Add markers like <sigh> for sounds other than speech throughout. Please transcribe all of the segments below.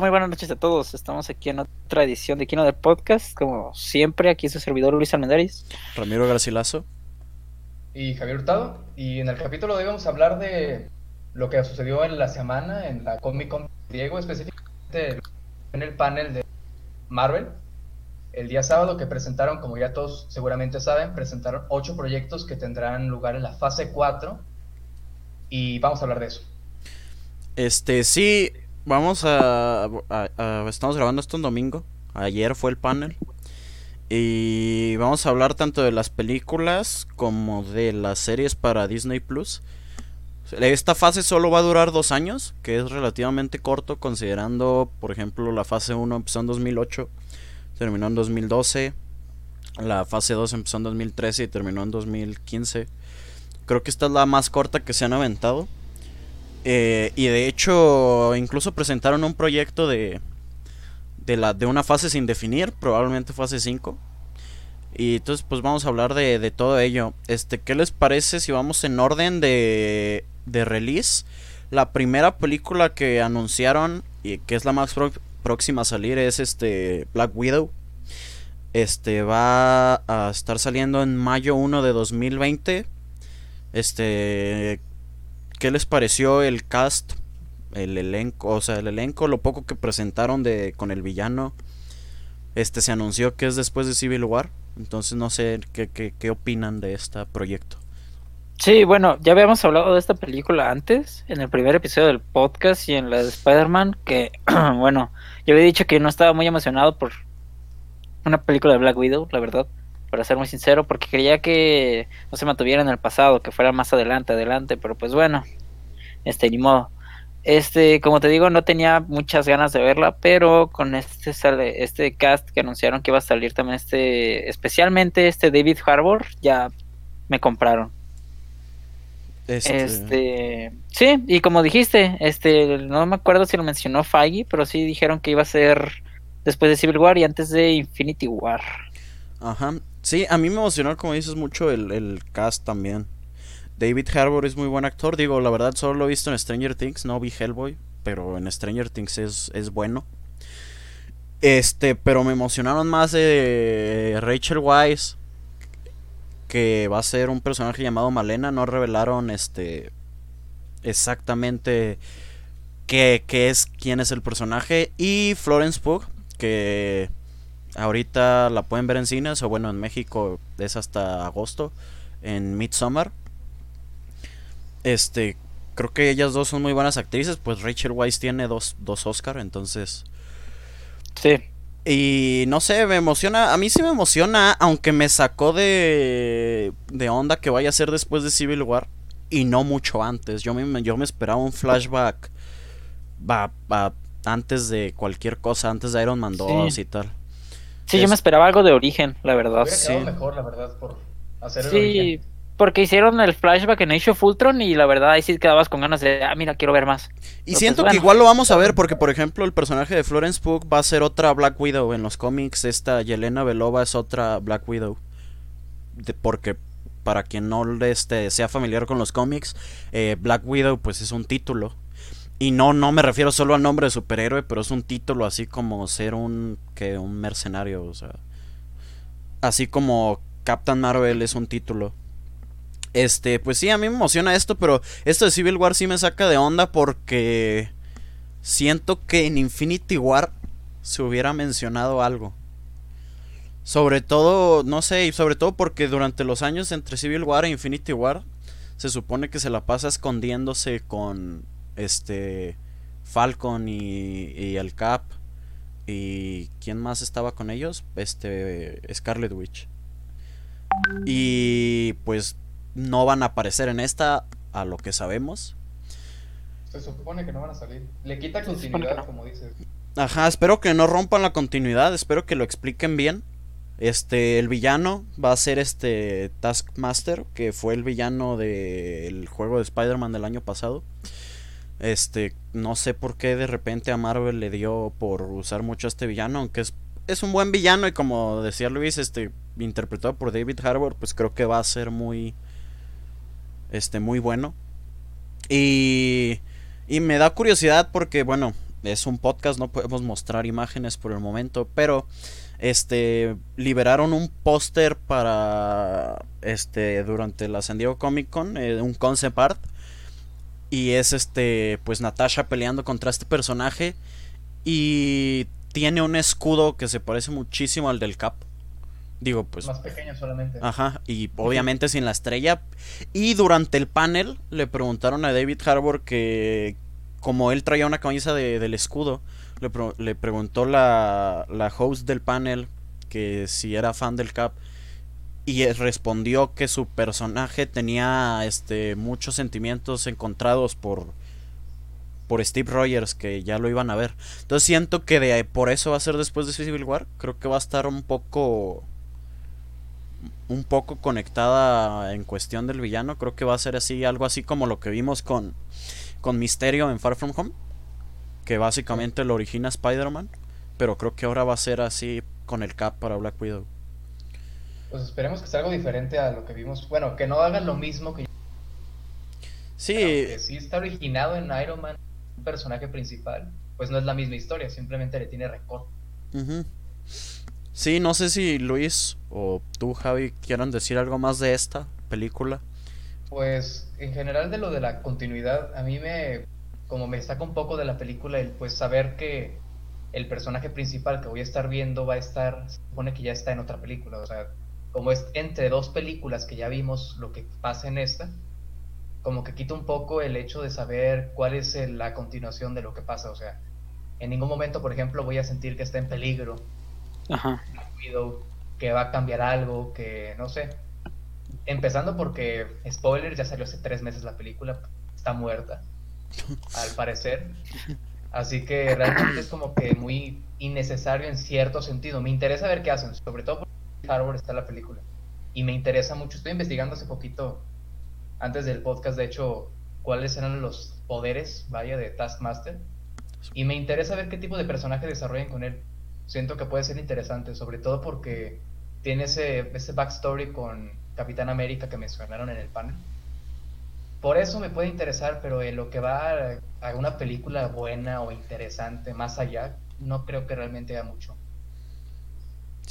Hola, muy buenas noches a todos. Estamos aquí en otra edición de Kino del Podcast. Como siempre, aquí su servidor Luis Almendaris. Ramiro Garcilaso. Y Javier Hurtado. Y en el capítulo de hoy vamos a hablar de lo que sucedió en la semana en la Comic Con Diego, específicamente en el panel de Marvel. El día sábado que presentaron, como ya todos seguramente saben, presentaron ocho proyectos que tendrán lugar en la fase 4. Y vamos a hablar de eso. Este, sí, vamos a, Estamos grabando esto un domingo. Ayer fue el panel. Y vamos a hablar tanto de las películas como de las series para Disney Plus. Esta fase solo va a durar dos años, que es relativamente corto considerando, por ejemplo, la fase 1 empezó en 2008, terminó en 2012, la fase 2 empezó en 2013 y terminó en 2015. Creo que esta es la más corta que se han aventado. Eh, y de hecho, incluso presentaron un proyecto de, de, la, de una fase sin definir, probablemente fase 5. Y entonces, pues vamos a hablar de, de, todo ello. Este, ¿qué les parece si vamos en orden de, de release? La primera película que anunciaron y que es la más próxima a salir es este Black Widow. Este va a estar saliendo en mayo 1 de 2020. Este ¿Qué les pareció el cast? El elenco, o sea, el elenco, lo poco que presentaron de con el villano. Este se anunció que es después de Civil War. Entonces no sé qué, qué, qué opinan de este proyecto. Sí, bueno, ya habíamos hablado de esta película antes, en el primer episodio del podcast y en la de Spider-Man, que, <clears throat> bueno, yo había dicho que no estaba muy emocionado por una película de Black Widow, la verdad para ser muy sincero, porque quería que no se mantuviera en el pasado, que fuera más adelante, adelante, pero pues bueno, este, ni modo. Este, como te digo, no tenía muchas ganas de verla, pero con este sale, este cast que anunciaron que iba a salir también este, especialmente este David Harbour, ya me compraron. Este... este... sí, y como dijiste, este, no me acuerdo si lo mencionó Feige, pero sí dijeron que iba a ser después de Civil War y antes de Infinity War. Ajá, Sí, a mí me emocionó, como dices, mucho el, cast también. David Harbour es muy buen actor. Digo, la verdad, solo lo he visto en Stranger Things. No vi Hellboy, pero en Stranger Things es, es bueno. Este, pero me emocionaron más de Rachel Weisz. Que va a ser un personaje llamado Malena. No revelaron este. Exactamente qué, qué es, quién es el personaje. Y Florence Pugh, que Ahorita la pueden ver en cines, o bueno, en México es hasta agosto, en Midsommar. Este, creo que ellas dos son muy buenas actrices, pues Rachel Weisz tiene dos, dos Oscar, entonces... Sí. Y no sé, me emociona, a mí sí me emociona, aunque me sacó de, de onda que vaya a ser después de Civil War y no mucho antes. Yo me, yo me esperaba un flashback va, va, antes de cualquier cosa, antes de Iron Man 2 y tal. Sí, yo me esperaba algo de origen, la verdad. sí. mejor, la verdad, por hacer el sí, porque hicieron el flashback en Age of Ultron y la verdad ahí sí quedabas con ganas de, ah, mira, quiero ver más. Y siento pues, que igual lo vamos a ver porque, por ejemplo, el personaje de Florence Pugh va a ser otra Black Widow en los cómics. Esta Yelena Belova es otra Black Widow. De, porque para quien no este, sea familiar con los cómics, eh, Black Widow pues es un título y no, no me refiero solo al nombre de superhéroe, pero es un título así como ser un, que un mercenario, o sea. Así como Captain Marvel es un título. Este, pues sí, a mí me emociona esto, pero esto de Civil War sí me saca de onda porque siento que en Infinity War se hubiera mencionado algo. Sobre todo, no sé, y sobre todo porque durante los años entre Civil War e Infinity War se supone que se la pasa escondiéndose con este Falcon y, el Cap y quién más estaba con ellos este Scarlet Witch. Y pues no van a aparecer en esta a lo que sabemos. Se supone que no van a salir. Le quita continuidad como dices. Ajá espero que no rompan la continuidad espero que lo expliquen bien. Este el villano va a ser este Taskmaster que fue el villano del juego de Spider-Man del año pasado este, no sé por qué de repente a Marvel le dio por usar mucho a este villano, aunque es, es un buen villano y como decía Luis, este, interpretado por David Harbour, pues creo que va a ser muy, este, muy bueno. Y, y me da curiosidad porque, bueno, es un podcast, no podemos mostrar imágenes por el momento, pero este liberaron un póster para este durante la San Diego Comic Con, eh, un concept art y es este pues Natasha peleando contra este personaje y tiene un escudo que se parece muchísimo al del Cap. Digo, pues. Más pequeño solamente. Ajá, y obviamente sin la estrella. Y durante el panel le preguntaron a David Harbour que, como él traía una camisa de, del escudo, le, le preguntó la, la host del panel que si era fan del Cap. Y respondió que su personaje tenía este muchos sentimientos encontrados por por Steve Rogers que ya lo iban a ver. Entonces siento que de por eso va a ser después de Civil War, creo que va a estar un poco un poco conectada en cuestión del villano. Creo que va a ser así, algo así como lo que vimos con, con Misterio en Far From Home. Que básicamente lo origina Spider-Man. Pero creo que ahora va a ser así con el Cap para Black Widow. Pues esperemos que sea algo diferente a lo que vimos. Bueno, que no hagan lo mismo que. Sí. Que sí está originado en Iron Man, un personaje principal. Pues no es la misma historia, simplemente le tiene recorte. Sí, no sé si Luis o tú, Javi, quieran decir algo más de esta película. Pues en general de lo de la continuidad, a mí me, como me saca un poco de la película el pues saber que el personaje principal que voy a estar viendo va a estar, se supone que ya está en otra película, o sea, como es entre dos películas que ya vimos lo que pasa en esta, como que quita un poco el hecho de saber cuál es la continuación de lo que pasa, o sea, en ningún momento, por ejemplo, voy a sentir que está en peligro Ajá. que va a cambiar algo, que no sé. Empezando porque, spoiler, ya salió hace tres meses la película, está muerta, al parecer. Así que realmente es como que muy innecesario en cierto sentido. Me interesa ver qué hacen, sobre todo porque Harbor está la película. Y me interesa mucho, estoy investigando hace poquito, antes del podcast, de hecho, cuáles eran los poderes, vaya, de Taskmaster. Y me interesa ver qué tipo de personaje desarrollan con él siento que puede ser interesante, sobre todo porque tiene ese, ese backstory con Capitán América que mencionaron en el panel. Por eso me puede interesar, pero en lo que va a, una película buena o interesante más allá, no creo que realmente haya mucho.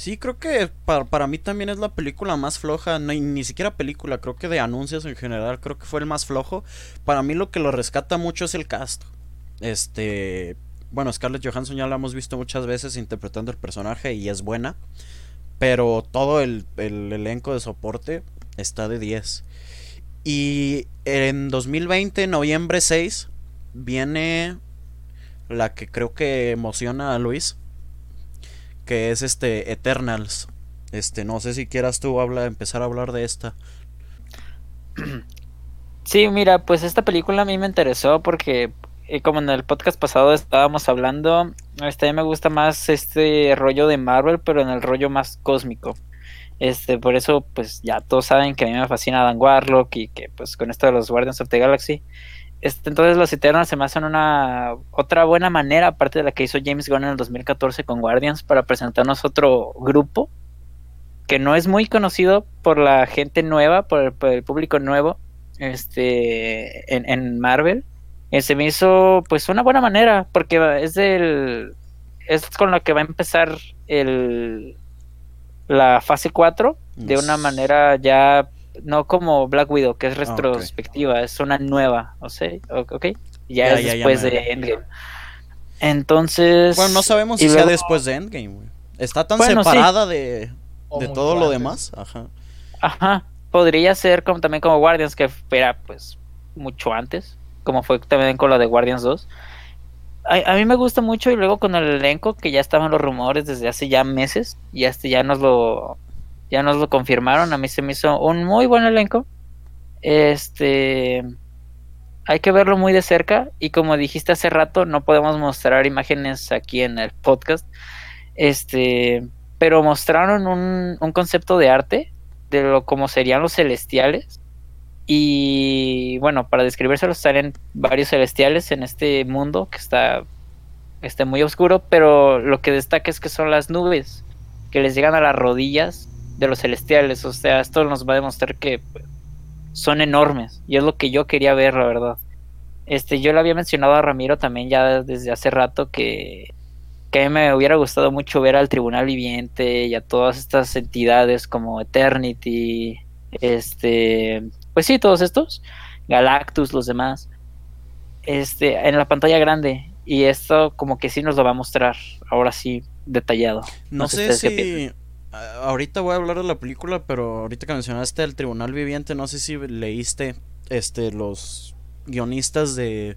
Sí, creo que para, para, mí también es la película más floja, no, ni siquiera película, creo que de anuncios en general, creo que fue el más flojo. Para mí lo que lo rescata mucho es el cast. Este, bueno, Scarlett Johansson ya la hemos visto muchas veces interpretando el personaje y es buena. Pero todo el, elenco de soporte está de 10. Y en 2020, noviembre 6, viene la que creo que emociona a Luis. Que es este Eternals. Este, no sé si quieras tú habla, empezar a hablar de esta. Sí, mira, pues esta película a mí me interesó porque y como en el podcast pasado estábamos hablando, este a mí me gusta más este rollo de Marvel, pero en el rollo más cósmico. Este, por eso, pues ya todos saben que a mí me fascina Dan Warlock y que pues con esto de los Guardians of the Galaxy. Este, entonces los Eternals se me hacen una otra buena manera, aparte de la que hizo James Gunn en el 2014 con Guardians, para presentarnos otro grupo que no es muy conocido por la gente nueva, por el, público nuevo, este, en, en Marvel. Eh, se me hizo pues una buena manera, porque es del es con lo que va a empezar el la fase 4 de una manera ya no como Black Widow, que es ah, retrospectiva, es una nueva, o sea, ok, ya, es después de Endgame. Entonces, bueno, no sabemos si sea después de Endgame, Está tan separada de, de todo lo demás, ajá. Ajá, podría ser como también como Guardians que era pues mucho antes como fue también con la de Guardians 2. A, mí me gusta mucho y luego con el elenco que ya estaban los rumores desde hace ya meses y este ya nos lo ya nos lo confirmaron, a mí se me hizo un muy buen elenco. Este hay que verlo muy de cerca y como dijiste hace rato, no podemos mostrar imágenes aquí en el podcast. Este, pero mostraron un, un concepto de arte de lo como serían los celestiales y bueno, para describírselos salen varios celestiales en este mundo que está, está muy oscuro, pero lo que destaca es que son las nubes que les llegan a las rodillas de los celestiales. O sea, esto nos va a demostrar que son enormes y es lo que yo quería ver, la verdad. este, yo le había mencionado a Ramiro también ya desde hace rato que, que a mí me hubiera gustado mucho ver al Tribunal Viviente y a todas estas entidades como Eternity, este, pues sí, todos estos, Galactus, los demás, este, en la pantalla grande. Y esto como que sí nos lo va a mostrar, ahora sí, detallado. No, sé si... Ahorita voy a hablar de la película, pero ahorita que mencionaste el Tribunal Viviente, no sé si leíste este los guionistas de,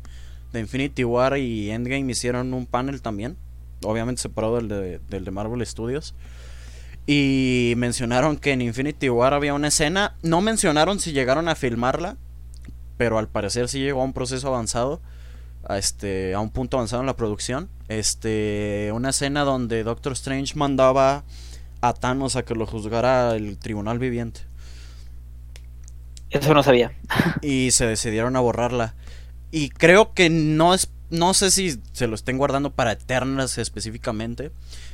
de Infinity War y Endgame hicieron un panel también, obviamente separado del de, del de Marvel Studios. Y mencionaron que en Infinity War había una escena. No mencionaron si llegaron a filmarla. Pero al parecer sí llegó a un proceso avanzado. A, este, a un punto avanzado en la producción. Este, una escena donde Doctor Strange mandaba a Thanos a que lo juzgara el tribunal viviente. Eso no sabía. <laughs> y se decidieron a borrarla. Y creo que no es. No sé si se lo estén guardando para Eternas específicamente.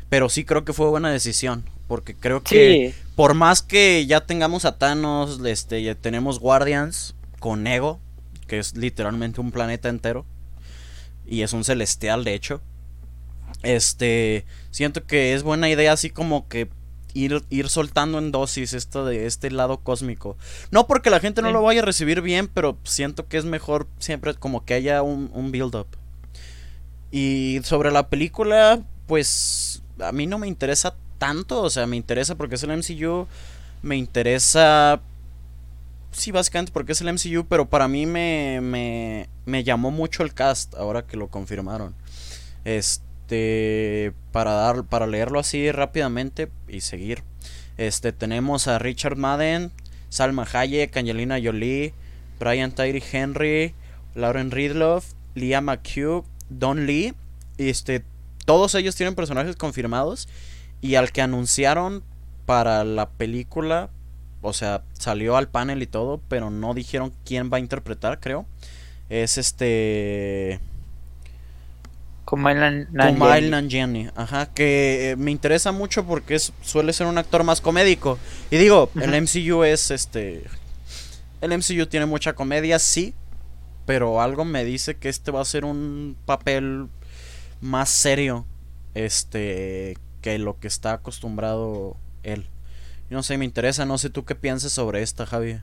Pero sí creo que fue buena decisión. Porque creo que por más que ya tengamos a Thanos, este, ya tenemos Guardians con Ego, que es literalmente un planeta entero. Y es un celestial, de hecho. Este, siento que es buena idea así como que ir, ir soltando en dosis esto de este lado cósmico. No porque la gente no lo vaya a recibir bien, pero siento que es mejor siempre como que haya un, un build-up. Y sobre la película, pues a mí no me interesa tanto, o sea, me interesa porque es el MCU, me interesa... Sí, básicamente porque es el MCU, pero para mí me, me, me llamó mucho el cast ahora que lo confirmaron. Este, para dar, para leerlo así rápidamente y seguir. Este, tenemos a Richard Madden, Salma Hayek, Angelina Jolie, Brian Tyree Henry, Lauren Ridloff, Leah McHugh, Don Lee. Este, todos ellos tienen personajes confirmados. Y al que anunciaron para la película, o sea, salió al panel y todo, pero no dijeron quién va a interpretar, creo. Es este. Kumail Nanjiani. Ajá, que eh, me interesa mucho porque es, suele ser un actor más comédico. Y digo, el MCU es este. El MCU tiene mucha comedia, sí. Pero algo me dice que este va a ser un papel más serio. Este que lo que está acostumbrado él. No sé, me interesa, no sé tú qué piensas sobre esta, Javi.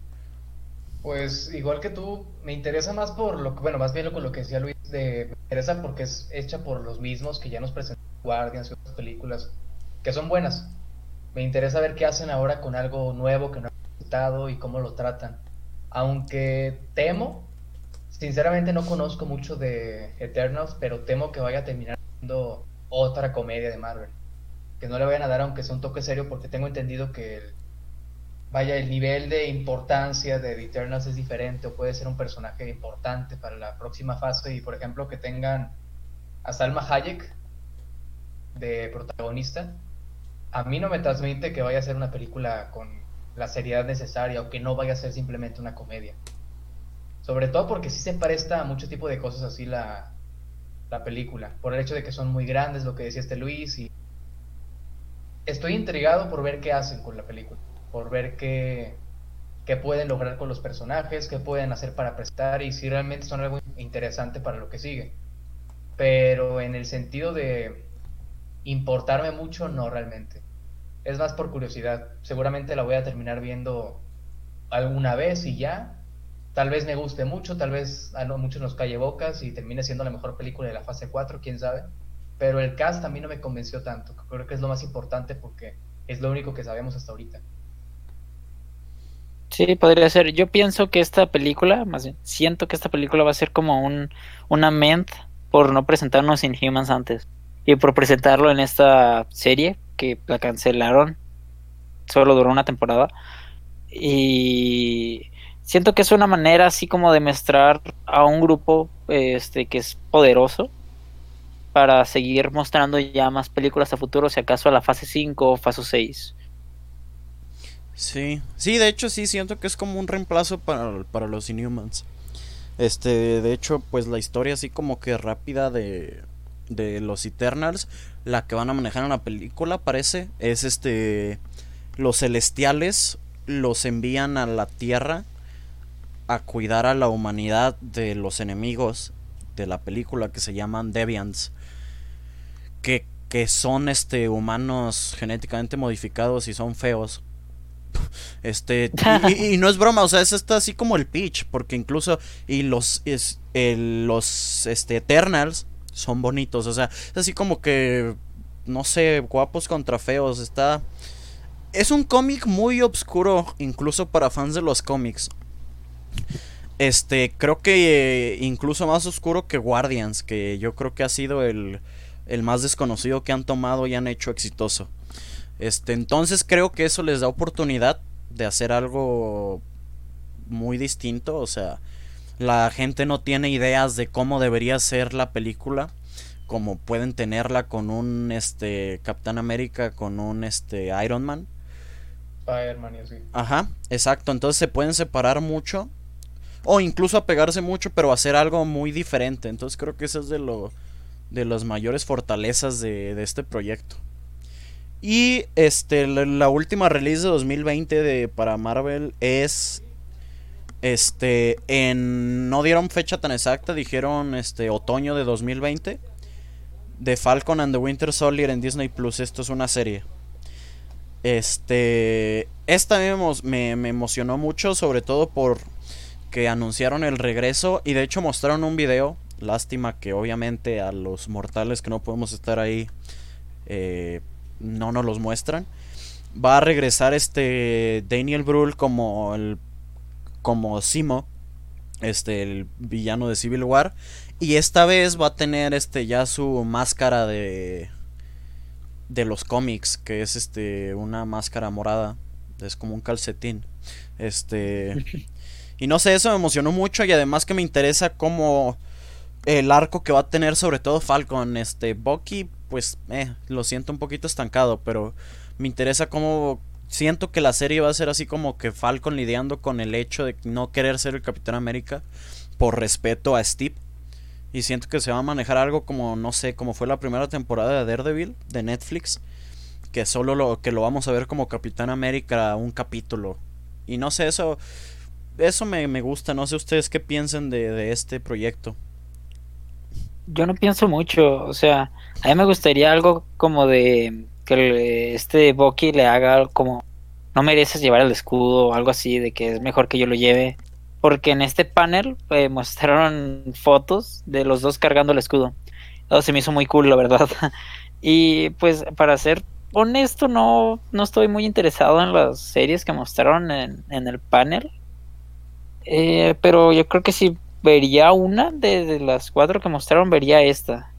Pues igual que tú, me interesa más por lo que, bueno, más bien lo, lo que decía Luis, de, me interesa porque es hecha por los mismos que ya nos presentan Guardians y otras películas que son buenas. Me interesa ver qué hacen ahora con algo nuevo que no han presentado y cómo lo tratan. Aunque temo, sinceramente no conozco mucho de Eternals, pero temo que vaya a terminar siendo otra comedia de Marvel que no le vayan a dar aunque sea un toque serio porque tengo entendido que el, vaya el nivel de importancia de Eternals es diferente o puede ser un personaje importante para la próxima fase. Y por ejemplo que tengan a Salma Hayek de protagonista a mí no me transmite que vaya a ser una película con la seriedad necesaria o que no vaya a ser simplemente una comedia. Sobre todo porque sí se presta a mucho tipo de cosas así la, la película por el hecho de que son muy grandes lo que decía este Luis y estoy intrigado por ver qué hacen con la película, por ver qué, qué pueden lograr con los personajes, qué pueden hacer para prestar y si realmente son algo interesante para lo que sigue. Pero en el sentido de importarme mucho, no realmente. Es más por curiosidad. Seguramente la voy a terminar viendo alguna vez y ya. Tal vez me guste mucho, tal vez a muchos nos calle bocas y termine siendo la mejor película de la fase 4, quién sabe pero el cast a mí no me convenció tanto. Creo que es lo más importante porque es lo único que sabemos hasta ahorita. Sí, podría ser. Yo pienso que esta película, más bien, siento que esta película va a ser como un una ment por no presentarnos Inhumans antes y por presentarlo en esta serie que la cancelaron. Solo duró una temporada y siento que es una manera así como de mostrar a un grupo este que es poderoso para seguir mostrando ya más películas a futuro, si acaso a la fase 5 o fase 6. Sí, sí, de hecho sí, siento que es como un reemplazo para, para los Inhumans. Este, de hecho, pues la historia así como que rápida de, de los Eternals, la que van a manejar en la película, parece, es este, los celestiales los envían a la Tierra a cuidar a la humanidad de los enemigos de la película que se llaman Deviants. Que, que son este humanos genéticamente modificados y son feos. <laughs> Este, <laughs> y, no es broma, o sea, es está así como el pitch, porque incluso, y los, es, los, este, Eternals son bonitos, o sea, es así como que, no sé, guapos contra feos, está, es un cómic muy oscuro, incluso para fans de los cómics. Este, creo que eh, incluso más oscuro que Guardians, que yo creo que ha sido el, el más desconocido que han tomado y han hecho exitoso. Este, entonces creo que eso les da oportunidad de hacer algo muy distinto, o sea, la gente no tiene ideas de cómo debería ser la película, como pueden tenerla con un este Capitán América, con un este Iron Man. Spider-Man y así. Ajá, exacto, entonces se pueden separar mucho o incluso apegarse mucho, pero hacer algo muy diferente. Entonces creo que eso es de lo de las mayores fortalezas de, de este proyecto. Y este la, última release de 2020 de para Marvel es este en no dieron fecha tan exacta, dijeron este otoño de 2020 de Falcon and the Winter Soldier en Disney Plus. Esto es una serie. Este esta me, me emocionó mucho, sobre todo por que anunciaron el regreso y de hecho mostraron un video. Lástima que obviamente a los mortales que no podemos estar ahí eh, no nos los muestran. Va a regresar este Daniel Brühl como el como Simo, este el villano de Civil War y esta vez va a tener este ya su máscara de de los cómics, que es este una máscara morada, es como un calcetín. Este <laughs> y no sé, eso me emocionó mucho y además que me interesa como el arco que va a tener sobre todo Falcon, este Bucky pues eh, lo siento un poquito estancado, pero me interesa cómo siento que la serie va a ser así como que Falcon lidiando con el hecho de no querer ser el Capitán América por respeto a Steve. Y siento que se va a manejar algo como, no sé, como fue la primera temporada de Daredevil de Netflix. Que solo lo, que lo vamos a ver como Capitán América un capítulo. Y no sé, eso, eso me, me gusta. No sé ustedes qué piensan de, de este proyecto yo no pienso mucho, o sea, a mí me gustaría algo como de que este Bucky le haga como no mereces llevar el escudo o algo así, de que es mejor que yo lo lleve, porque en este panel eh, mostraron fotos de los dos cargando el escudo. Eso se me hizo muy cool, la verdad. <laughs> y pues para ser honesto, no, no estoy muy interesado en las series que mostraron en, en el panel. Eh, pero yo creo que sí vería una de, las cuatro que mostraron, vería esta.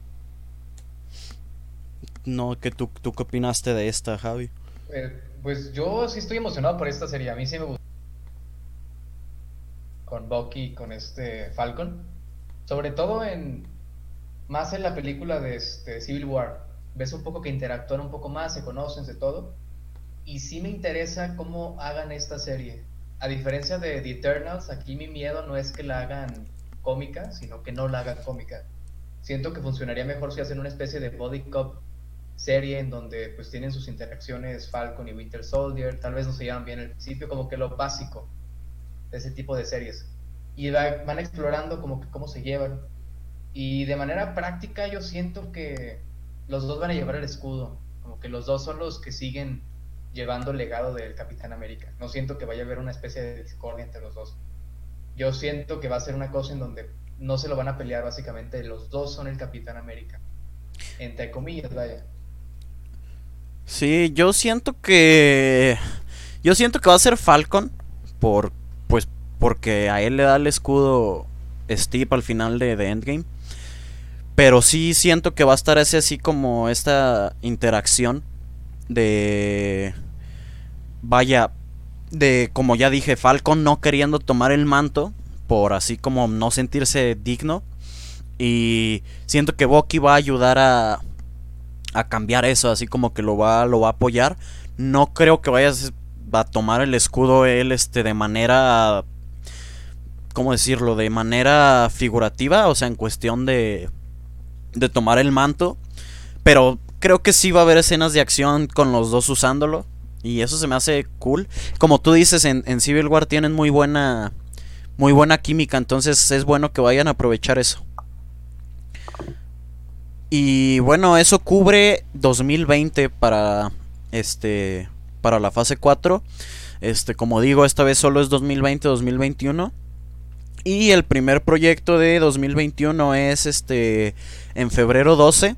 No, que tú, tú qué opinaste de esta, Javi? Eh, pues yo sí estoy emocionado por esta serie. A mí sí me gusta. Con Bucky, con este Falcon. Sobre todo en. Más en la película de este Civil War. Ves un poco que interactúan un poco más, se conocen de todo. Y sí me interesa cómo hagan esta serie. A diferencia de The Eternals, aquí mi miedo no es que la hagan cómica, sino que no la hagan cómica. Siento que funcionaría mejor si hacen una especie de body cop serie en donde pues tienen sus interacciones Falcon y Winter Soldier, tal vez no se llevan bien al principio, como que lo básico de ese tipo de series. Y van explorando como que cómo se llevan. Y de manera práctica yo siento que los dos van a llevar el escudo, como que los dos son los que siguen llevando el legado del Capitán América. No siento que vaya a haber una especie de discordia entre los dos yo siento que va a ser una cosa en donde no se lo van a pelear básicamente, los dos son el Capitán América. Entre comillas, vaya. Sí, yo siento que yo siento que va a ser Falcon por pues porque a él le da el escudo Steve al final de, de Endgame. Pero sí siento que va a estar ese así como esta interacción de vaya de, como ya dije, Falcon no queriendo tomar el manto por así como no sentirse digno. Y siento que Bucky va a ayudar a, a cambiar eso, así como que lo va, lo va a apoyar. No creo que vaya a tomar el escudo él este, de manera... ¿Cómo decirlo? De manera figurativa, o sea, en cuestión de, de tomar el manto. Pero creo que sí va a haber escenas de acción con los dos usándolo. Y eso se me hace cool. Como tú dices, en, Civil War tienen muy buena muy buena química, entonces es bueno que vayan a aprovechar eso. Y bueno, eso cubre 2020 para este para la fase 4. Este, como digo, esta vez solo es 2020-2021. Y el primer proyecto de 2021 es este en febrero 12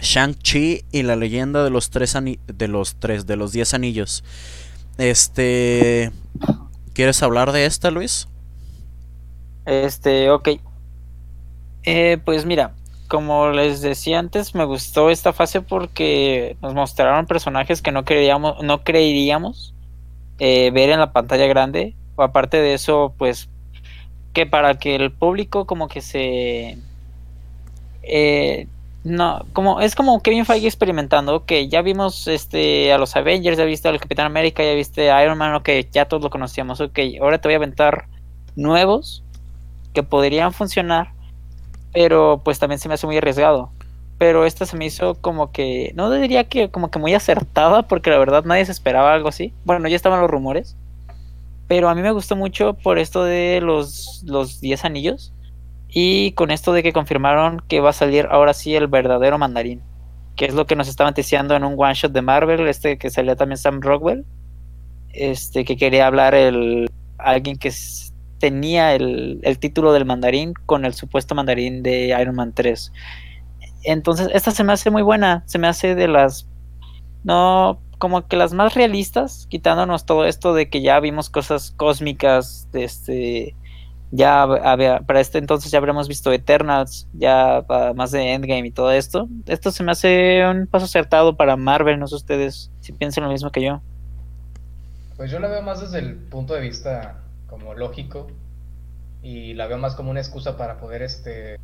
Shang-Chi y la leyenda de los tres de los tres de los 10 anillos. Este ¿Quieres hablar de esta, Luis? Este, ok. Eh, pues mira, como les decía antes, me gustó esta fase porque nos mostraron personajes que no creíamos, no creeríamos eh, ver en la pantalla grande. Aparte de eso, pues que para que el público como que se eh, no, como es como Kevin Feige experimentando, que ya vimos este a los Avengers, ya viste al Capitán América, ya viste a Iron Man, ok, ya todos lo conocíamos, ok, ahora te voy a aventar nuevos que podrían funcionar pero pues también se me hace muy arriesgado. Pero esta se me hizo como que, no diría que como que muy acertada, porque la verdad nadie se esperaba algo así. Bueno, ya estaban los rumores. Pero a mí me gustó mucho por esto de los, los 10 anillos. Y con esto de que confirmaron que va a salir ahora sí el verdadero mandarín. Que es lo que nos estaban diciendo en un one shot de Marvel, este que salía también Sam Rockwell. Este que quería hablar el alguien que tenía el, título del mandarín con el supuesto mandarín de Iron Man 3. Entonces, esta se me hace muy buena, se me hace de las, no, como que las más realistas, quitándonos todo esto de que ya vimos cosas cósmicas, de este, ya para este entonces ya habremos visto Eternals, ya más de Endgame y todo esto. Esto se me hace un paso acertado para Marvel, no sé ustedes si piensan lo mismo que yo. Pues yo la veo más desde el punto de vista como lógico y la veo más como una excusa para poder este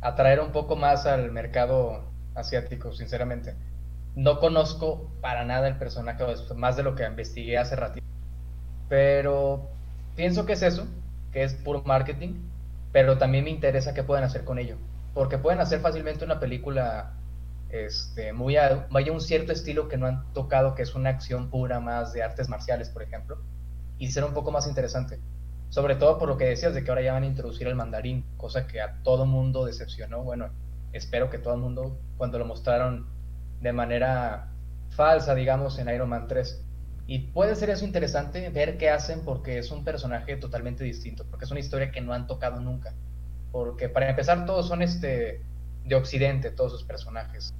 atraer un poco más al mercado asiático, sinceramente. No conozco para nada el personaje, más de lo que investigué hace ratito. Pero pienso que es eso, que es puro marketing, pero también me interesa qué pueden hacer con ello. Porque pueden hacer fácilmente una película este, muy vaya un cierto estilo que no han tocado, que es una acción pura más de artes marciales, por ejemplo y ser un poco más interesante. Sobre todo por lo que decías de que ahora ya van a introducir el mandarín, cosa que a todo mundo decepcionó. Bueno, espero que todo el mundo, cuando lo mostraron de manera falsa, digamos, en Iron Man 3. Y puede ser eso interesante, ver qué hacen, porque es un personaje totalmente distinto, porque es una historia que no han tocado nunca. Porque para empezar, todos son este de Occidente, todos sus personajes,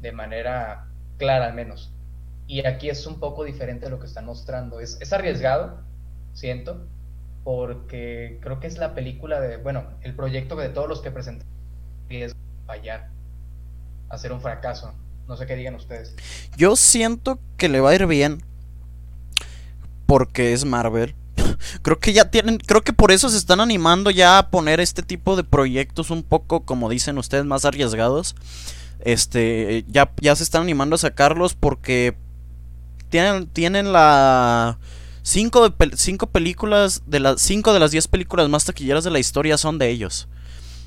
de manera clara al menos. Y aquí es un poco diferente lo que están mostrando. Es, es arriesgado, siento, porque creo que es la película de, bueno, el proyecto de todos los que presentan es fallar, hacer un fracaso. No sé qué digan ustedes. Yo siento que le va a ir bien porque es Marvel. <laughs> Creo que ya tienen, creo que por eso se están animando ya a poner este tipo de proyectos un poco, como dicen ustedes, más arriesgados. Este, ya, ya se están animando a sacarlos porque tienen, tienen la... Cinco, cinco películas, de las cinco de las diez películas más taquilleras de la historia son de ellos.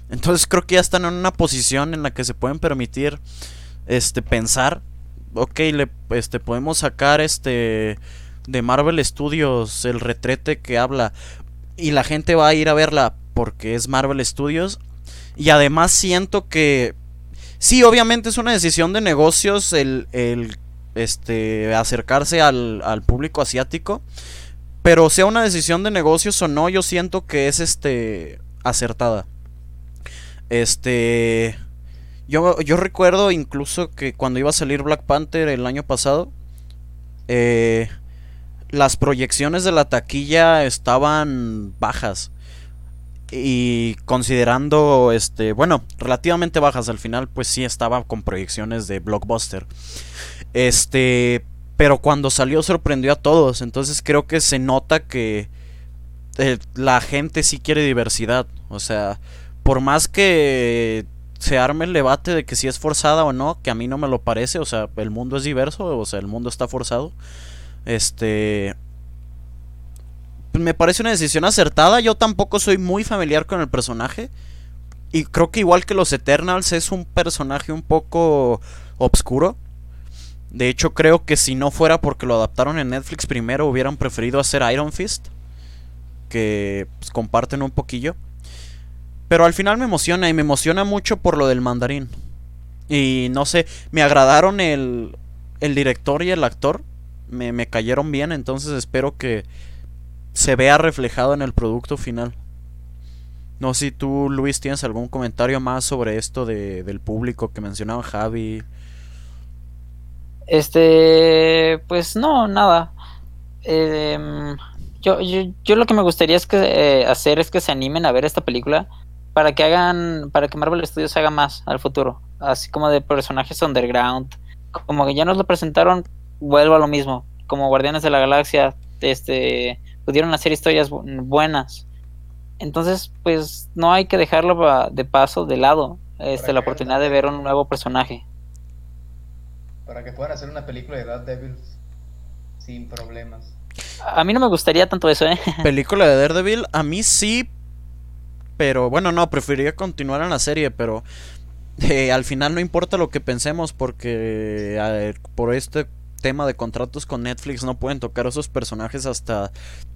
Entonces creo que ya están en una posición en la que se pueden permitir este pensar, ok, le este podemos sacar este de Marvel Studios el retrete que habla y la gente va a ir a verla porque es Marvel Studios y además siento que sí, obviamente es una decisión de negocios el, el este, acercarse al, al público asiático. Pero sea una decisión de negocios o no, yo siento que es este acertada. Este yo, yo recuerdo incluso que cuando iba a salir Black Panther el año pasado, eh, las proyecciones de la taquilla estaban bajas. Y considerando, este, bueno, relativamente bajas al final, pues sí estaba con proyecciones de blockbuster. Este, pero cuando salió sorprendió a todos, entonces creo que se nota que eh, la gente sí quiere diversidad, o sea, por más que se arme el debate de que si es forzada o no, que a mí no me lo parece, o sea, el mundo es diverso, o sea, el mundo está forzado. Este me parece una decisión acertada, yo tampoco soy muy familiar con el personaje y creo que igual que los Eternals es un personaje un poco obscuro. De hecho, creo que si no fuera porque lo adaptaron en Netflix primero, hubieran preferido hacer Iron Fist. que pues, comparten un poquillo. Pero al final me emociona y me emociona mucho por lo del mandarín. Y no sé, me agradaron el, el director y el actor. Me, me cayeron bien, entonces espero que se vea reflejado en el producto final. No sé si tú, Luis, tienes algún comentario más sobre esto de, del público que mencionaba Javi. Este, pues no, nada. Em, yo, yo, yo, lo que me gustaría es que eh, hacer es que se animen a ver esta película para que hagan, para que Marvel Studios haga más al futuro, así como de personajes underground, como que ya nos lo presentaron, vuelvo a lo mismo, como Guardianes de la Galaxia, este, pudieron hacer historias buenas, entonces pues no hay que dejarlo de paso de lado, este, la oportunidad de ver un nuevo personaje. Para que puedan hacer una película de Daredevil sin problemas. A mí no me gustaría tanto eso, ¿eh? <laughs> Película de Daredevil, a mí sí, pero bueno, no, preferiría continuar en la serie, pero eh, al final no importa lo que pensemos porque por este tema de contratos con Netflix no pueden tocar esos personajes hasta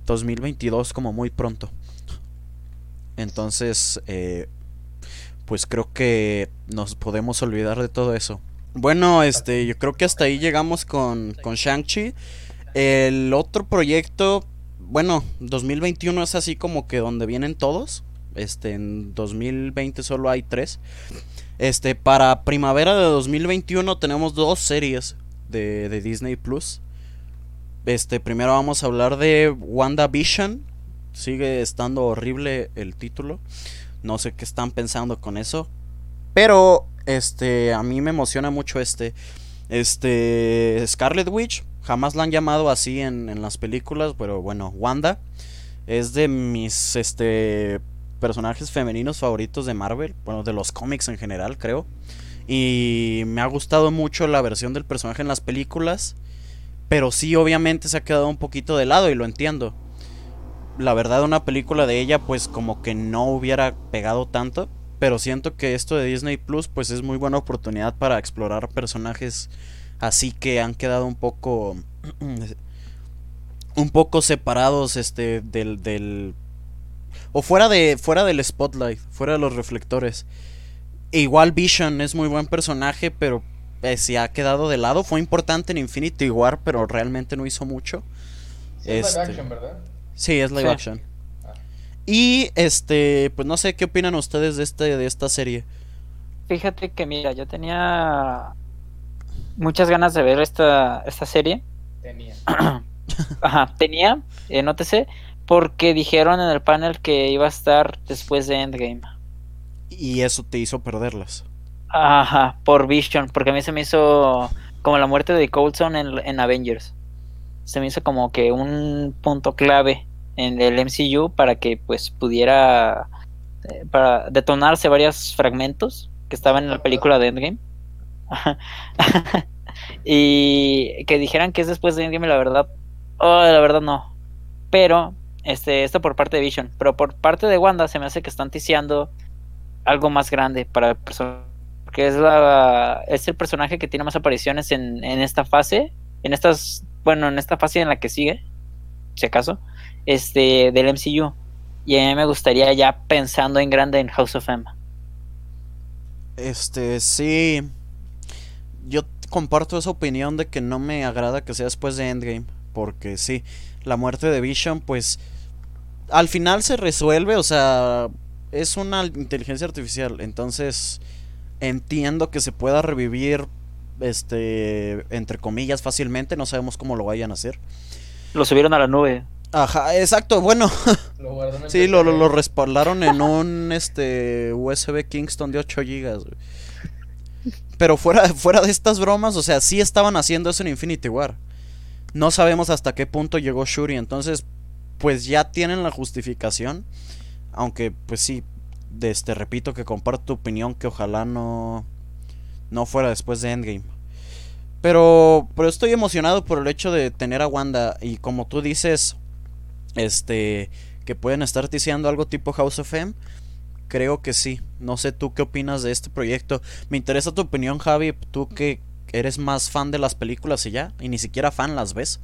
2022 como muy pronto. Entonces, eh, pues creo que nos podemos olvidar de todo eso. Bueno, este, yo creo que hasta ahí llegamos con, con Shang-Chi. El otro proyecto, bueno, 2021 es así como que donde vienen todos. Este, en 2020 solo hay tres. Este, para primavera de 2021 tenemos dos series de, Disney Plus. Este, primero vamos a hablar de WandaVision. Sigue estando horrible el título. No sé qué están pensando con eso. Pero, este, a mí me emociona mucho este. Este, Scarlet Witch. Jamás la han llamado así en, en las películas, pero bueno, Wanda es de mis, este, personajes femeninos favoritos de Marvel, bueno, de los cómics en general, creo. Y me ha gustado mucho la versión del personaje en las películas, pero sí obviamente se ha quedado un poquito de lado y lo entiendo. La verdad una película de ella pues como que no hubiera pegado tanto, pero siento que esto de Disney Plus pues es muy buena oportunidad para explorar personajes así que han quedado un poco <clears throat> un poco separados este del, del o fuera de fuera del spotlight, fuera de los reflectores. E igual Vision es muy buen personaje, pero eh, se ha quedado de lado. Fue importante en Infinity War, pero realmente no hizo mucho. Sí, es live action, ¿verdad? Sí, es live Sí. action. Y este, pues no sé qué opinan ustedes de este de esta serie. Fíjate que mira, yo tenía muchas ganas de ver esta, esta serie. Tenía. <coughs> Ajá, tenía, eh, nótese, porque dijeron en el panel que iba a estar después de Endgame. Y eso te hizo perderlas. Ajá, por Vision, porque a mí se me hizo como la muerte de Coulson en, en Avengers. Se me hizo como que un punto clave en el MCU para que pues pudiera eh, para detonarse varios fragmentos que estaban en la película de Endgame. <laughs> Y que dijeran que es después de Endgame, la verdad, oh, la verdad no. Pero este esto por parte de Vision, pero por parte de Wanda se me hace que están ticiando algo más grande para el personaje porque es la el personaje que tiene más apariciones en, en esta fase en estas bueno en esta fase en la que sigue si acaso este del MCU y a mí me gustaría ya pensando en grande en House of M Este, sí. Yo comparto esa opinión de que no me agrada que sea después de Endgame. Porque sí, la muerte de Vision, pues. Al final se resuelve, o sea. Es una inteligencia artificial. Entonces. Entiendo que se pueda revivir. Este. Entre comillas, fácilmente. No sabemos cómo lo vayan a hacer. lo subieron a la nube Ajá, exacto. Bueno, <laughs> Lo sí, lo, lo respaldaron en un este USB Kingston de 8 GB. Pero fuera, fuera de estas bromas, o sea, sí estaban haciendo eso en Infinity War. No sabemos hasta qué punto llegó Shuri, entonces, pues ya tienen la justificación. Aunque, pues sí, de este, repito que comparto tu opinión que ojalá no, no fuera después de Endgame. Pero, pero estoy emocionado por el hecho de tener a Wanda y como tú dices, este, que pueden estar ticiando algo tipo House of M. Creo que sí. No sé tú qué opinas de este proyecto. Me interesa tu opinión, Javi. Tú que eres más fan de las películas y ya, y ni siquiera fan las ves.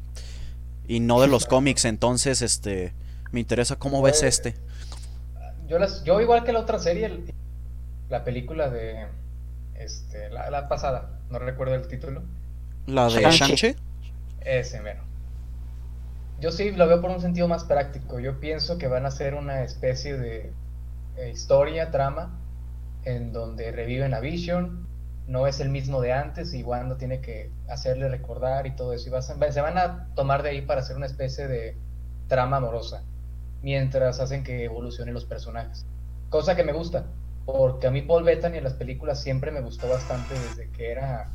Y no de los <laughs> cómics, entonces, este, Me interesa cómo ves este. Yo, las, yo igual que la otra serie, el- la película de este, la, la pasada, no recuerdo el título, La de Shang-Chi. Shang-Chi. ese mero. Yo sí lo veo por un sentido más práctico. Yo pienso que van a ser una especie de eh, historia, trama, en donde reviven a Vision. No es el mismo de antes y Wanda tiene que hacerle recordar y todo eso. Y vas a- se van a tomar de ahí para hacer una especie de trama amorosa, mientras hacen que evolucionen los personajes. Cosa que me gusta, porque a mí Paul Bettany en las películas siempre me gustó bastante desde que era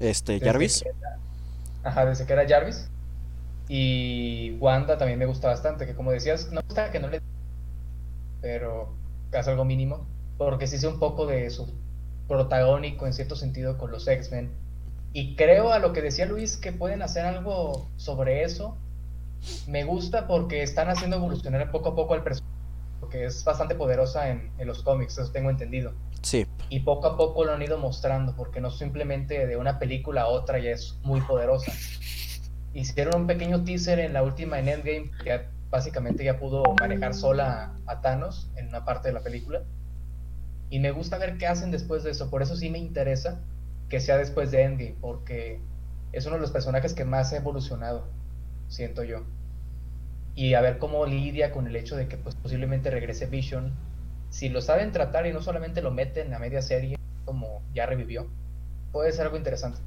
Este, desde Jarvis. era- ajá, desde que era Jarvis. Y Wanda también me gusta bastante, que como decías, no me gusta que no le... Pero hace algo mínimo, porque sí sé un poco de su protagónico en cierto sentido con los X-Men. Y creo a lo que decía Luis que pueden hacer algo sobre eso. Me gusta porque están haciendo evolucionar poco a poco al personaje, porque es bastante poderosa en, en los cómics, eso tengo entendido Sí. y poco a poco lo han ido mostrando, porque no simplemente de una película a otra ya es muy poderosa. Hicieron un pequeño teaser en la última en Endgame, que básicamente ya pudo manejar sola a, a Thanos en una parte de la película. Y me gusta ver qué hacen después de eso, por eso sí me interesa que sea después de Endgame, porque es uno de los personajes que más ha evolucionado, siento yo. Y a ver cómo lidia con el hecho de que pues, posiblemente regrese Vision si lo saben tratar y no solamente lo meten a media serie como ya revivió, puede ser algo interesante.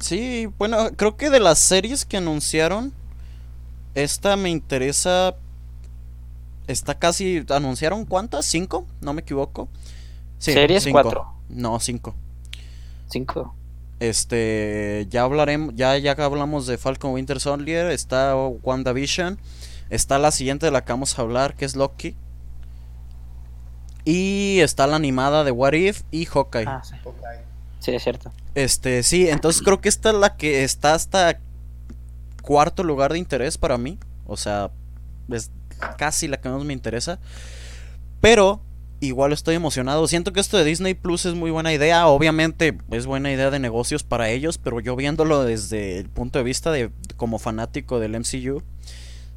Sí, bueno, creo que de las series que anunciaron, esta me interesa. Está casi. ¿Anunciaron cuántas? ¿Cinco? No me equivoco. Sí, Series, cinco. cuatro. No, cinco. Cinco. Este, ya hablaremos, ya, ya que hablamos de Falcon Winter Soldier, está WandaVision, está la siguiente de la que vamos a hablar, que es Loki. Y está la animada de What If y Hawkeye. Ah, sí. Sí, es cierto. Este, sí, entonces creo que esta es la que está hasta cuarto lugar de interés para mí. O sea, es casi la que más me interesa. Pero igual estoy emocionado. Siento que esto de Disney Plus es muy buena idea. Obviamente es buena idea de negocios para ellos, pero yo viéndolo desde el punto de vista de como fanático del MCU,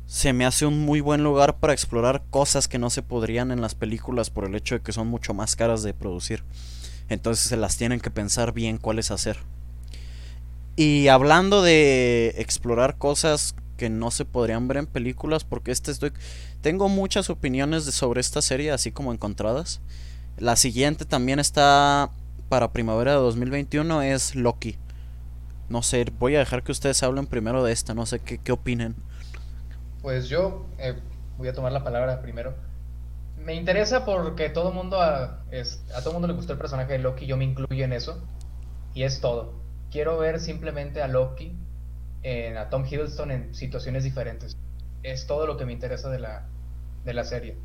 se me hace un muy buen lugar para explorar cosas que no se podrían en las películas por el hecho de que son mucho más caras de producir. Entonces se las tienen que pensar bien cuáles hacer. Y hablando de explorar cosas que no se podrían ver en películas, porque este estoy tengo muchas opiniones de- sobre esta serie, así como encontradas. La siguiente también está para primavera de 2021 es Loki. No sé, voy a dejar que ustedes hablen primero de esta, no sé qué, qué opinen. Pues yo eh, voy a tomar la palabra primero. Me interesa porque todo mundo a, es- a todo mundo le gustó el personaje de Loki, yo me incluyo en eso. Y es todo. Quiero ver simplemente a Loki, en, a Tom Hiddleston en situaciones diferentes. Es todo lo que me interesa de la, de la serie.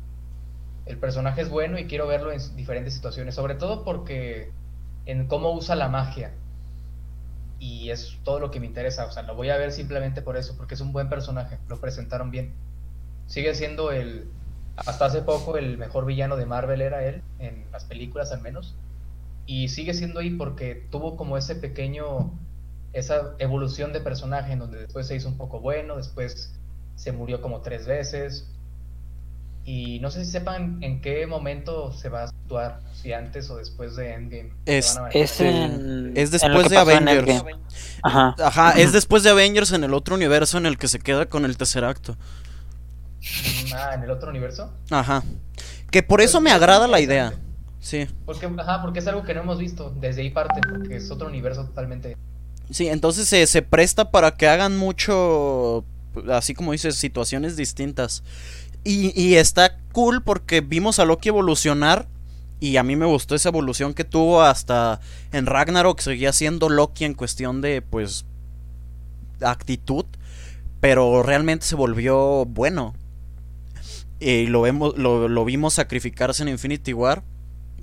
El personaje es bueno y quiero verlo en diferentes situaciones, sobre todo porque en cómo usa la magia. Y es todo lo que me interesa, o sea, lo voy a ver simplemente por eso, porque es un buen personaje, lo presentaron bien. Sigue siendo el, hasta hace poco, el mejor villano de Marvel era él, en las películas al menos. Y sigue siendo ahí porque tuvo como ese pequeño, esa evolución de personaje en donde después se hizo un poco bueno, después se murió como tres veces. Y no sé si sepan en qué momento se va a actuar, si antes o después de Endgame. Es-. Es, en, Es después de Avengers. Ajá. Ajá, es después de Avengers en el otro universo en el que se queda con el tercer acto. Ah, en el otro universo. Ajá. Que por eso Pues, me agrada la idea. Sí. Porque, ajá, porque es algo que no hemos visto. Desde ahí parte, porque es otro universo totalmente. Sí, entonces se, se presta para que hagan mucho, así como dices, situaciones distintas. Y, y está cool porque vimos a Loki evolucionar y a mí me gustó esa evolución que tuvo hasta en Ragnarok, seguía siendo Loki en cuestión de, pues, actitud, pero realmente se volvió bueno. Y lo, vemos, lo, lo vimos sacrificarse en Infinity War,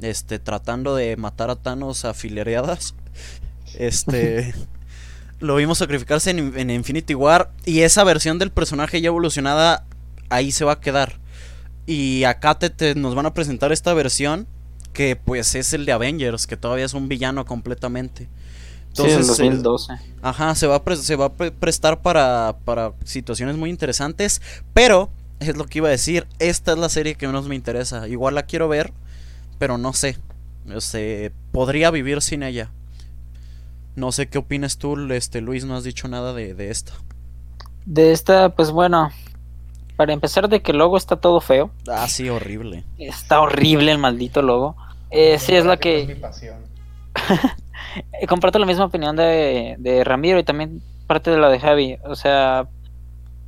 este, tratando de matar a Thanos a filereadas. <laughs> Este... <laughs> lo vimos sacrificarse en, en Infinity War y esa versión del personaje ya evolucionada ahí se va a quedar. Y acá te, te- nos van a presentar esta versión que pues es el de Avengers, que todavía es un villano completamente. Entonces, sí, el 2012. Eh, ajá, se va a, se va a prestar para, para situaciones muy interesantes, pero es lo que iba a decir, esta es la serie que menos me interesa. Igual la quiero ver, pero no sé. No sé, podría vivir sin ella. No sé qué opinas tú, este Luis, no has dicho nada de, de esta. De esta, pues bueno, para empezar de que el logo está todo feo. Ah, sí, horrible. Está horrible el maldito logo. Eh, sí, es la que... Es mi pasión. <laughs> Comparto la misma opinión de, de Ramiro y también parte de la de Javi. O sea,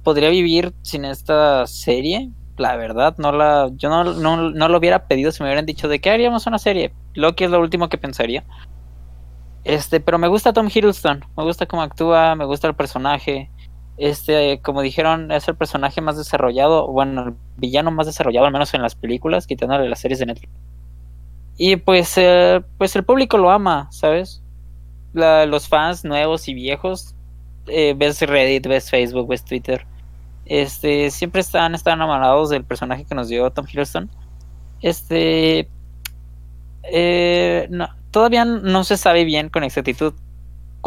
podría vivir sin esta serie. La verdad, no la, yo no, no, no lo hubiera pedido si me hubieran dicho de qué haríamos una serie. Loki es lo último que pensaría. Este, pero me gusta Tom Hiddleston, me gusta cómo actúa, me gusta el personaje. Este, como dijeron, es el personaje más desarrollado, bueno, el villano más desarrollado, al menos en las películas, quitándole las series de Netflix. Y pues, eh, pues el público lo ama, ¿sabes? Los fans nuevos y viejos, eh, ves Reddit, ves Facebook, ves Twitter, este, siempre están, están enamorados del personaje que nos dio Tom Hiddleston. Este, eh, todavía no se sabe bien con exactitud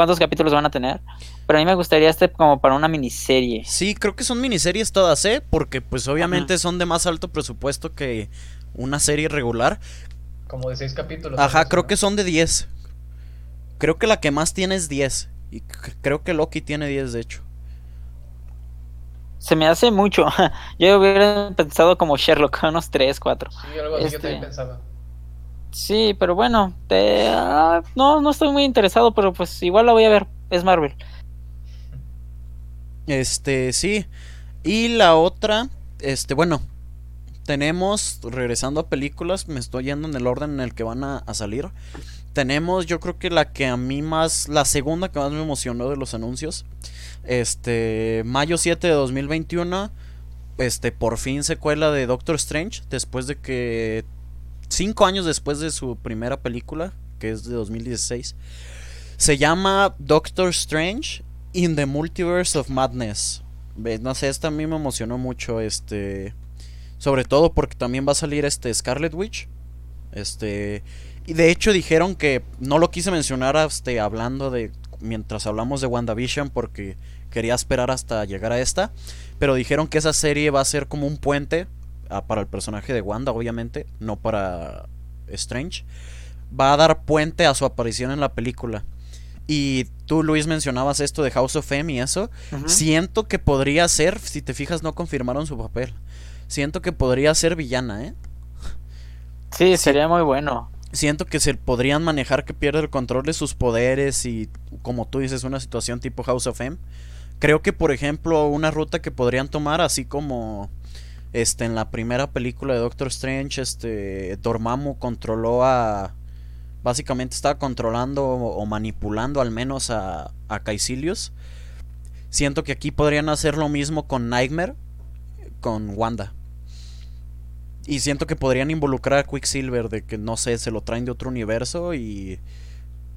cuántos capítulos van a tener. Pero a mí me gustaría este como para una miniserie. Sí, creo que son miniseries todas, ¿eh? Porque pues obviamente son de más alto presupuesto que una serie regular. Como de seis capítulos. Ajá, creo que son de 10. Creo que la que más tiene es 10. Y creo que Loki tiene 10, de hecho. Se me hace mucho. <laughs> yo hubiera pensado como Sherlock, <laughs> unos 3, 4. Sí, algo así este... yo también pensaba. Sí, pero bueno, te, uh, no, no estoy muy interesado, pero pues igual la voy a ver. Es Marvel. Este, sí. Y la otra, este, bueno, tenemos, regresando a películas, me estoy yendo en el orden en el que van a, a, salir. Tenemos, yo creo que la que a mí más, la segunda que más me emocionó de los anuncios. Este, mayo 7 de 2021, este, por fin secuela de Doctor Strange, después de que cinco años después de su primera película, que es de 2016. Se llama Doctor Strange in the Multiverse of Madness. No sé, esta a mí me emocionó mucho, este... Sobre todo porque también va a salir este Scarlet Witch. Este... Y de hecho dijeron que no lo quise mencionar este, hablando de... Mientras hablamos de WandaVision porque quería esperar hasta llegar a esta. Pero dijeron que esa serie va a ser como un puente para el personaje de Wanda, obviamente, no para Strange, va a dar puente a su aparición en la película. Y tú, Luis, mencionabas esto de House of M y eso. Uh -huh. Siento que podría ser, si te fijas, no confirmaron su papel. Siento que podría ser villana, ¿eh? Sí, sería muy bueno. Siento que se podrían manejar que pierde el control de sus poderes y, como tú dices, una situación tipo House of M. Creo que, por ejemplo, una ruta que podrían tomar, así como este, en la primera película de Doctor Strange, este, Dormammu controló a... Básicamente estaba controlando o, manipulando al menos a, a Caecilius. Siento que aquí podrían hacer lo mismo con Nightmare, con Wanda. Y siento que podrían involucrar a Quicksilver de que, no sé, se lo traen de otro universo y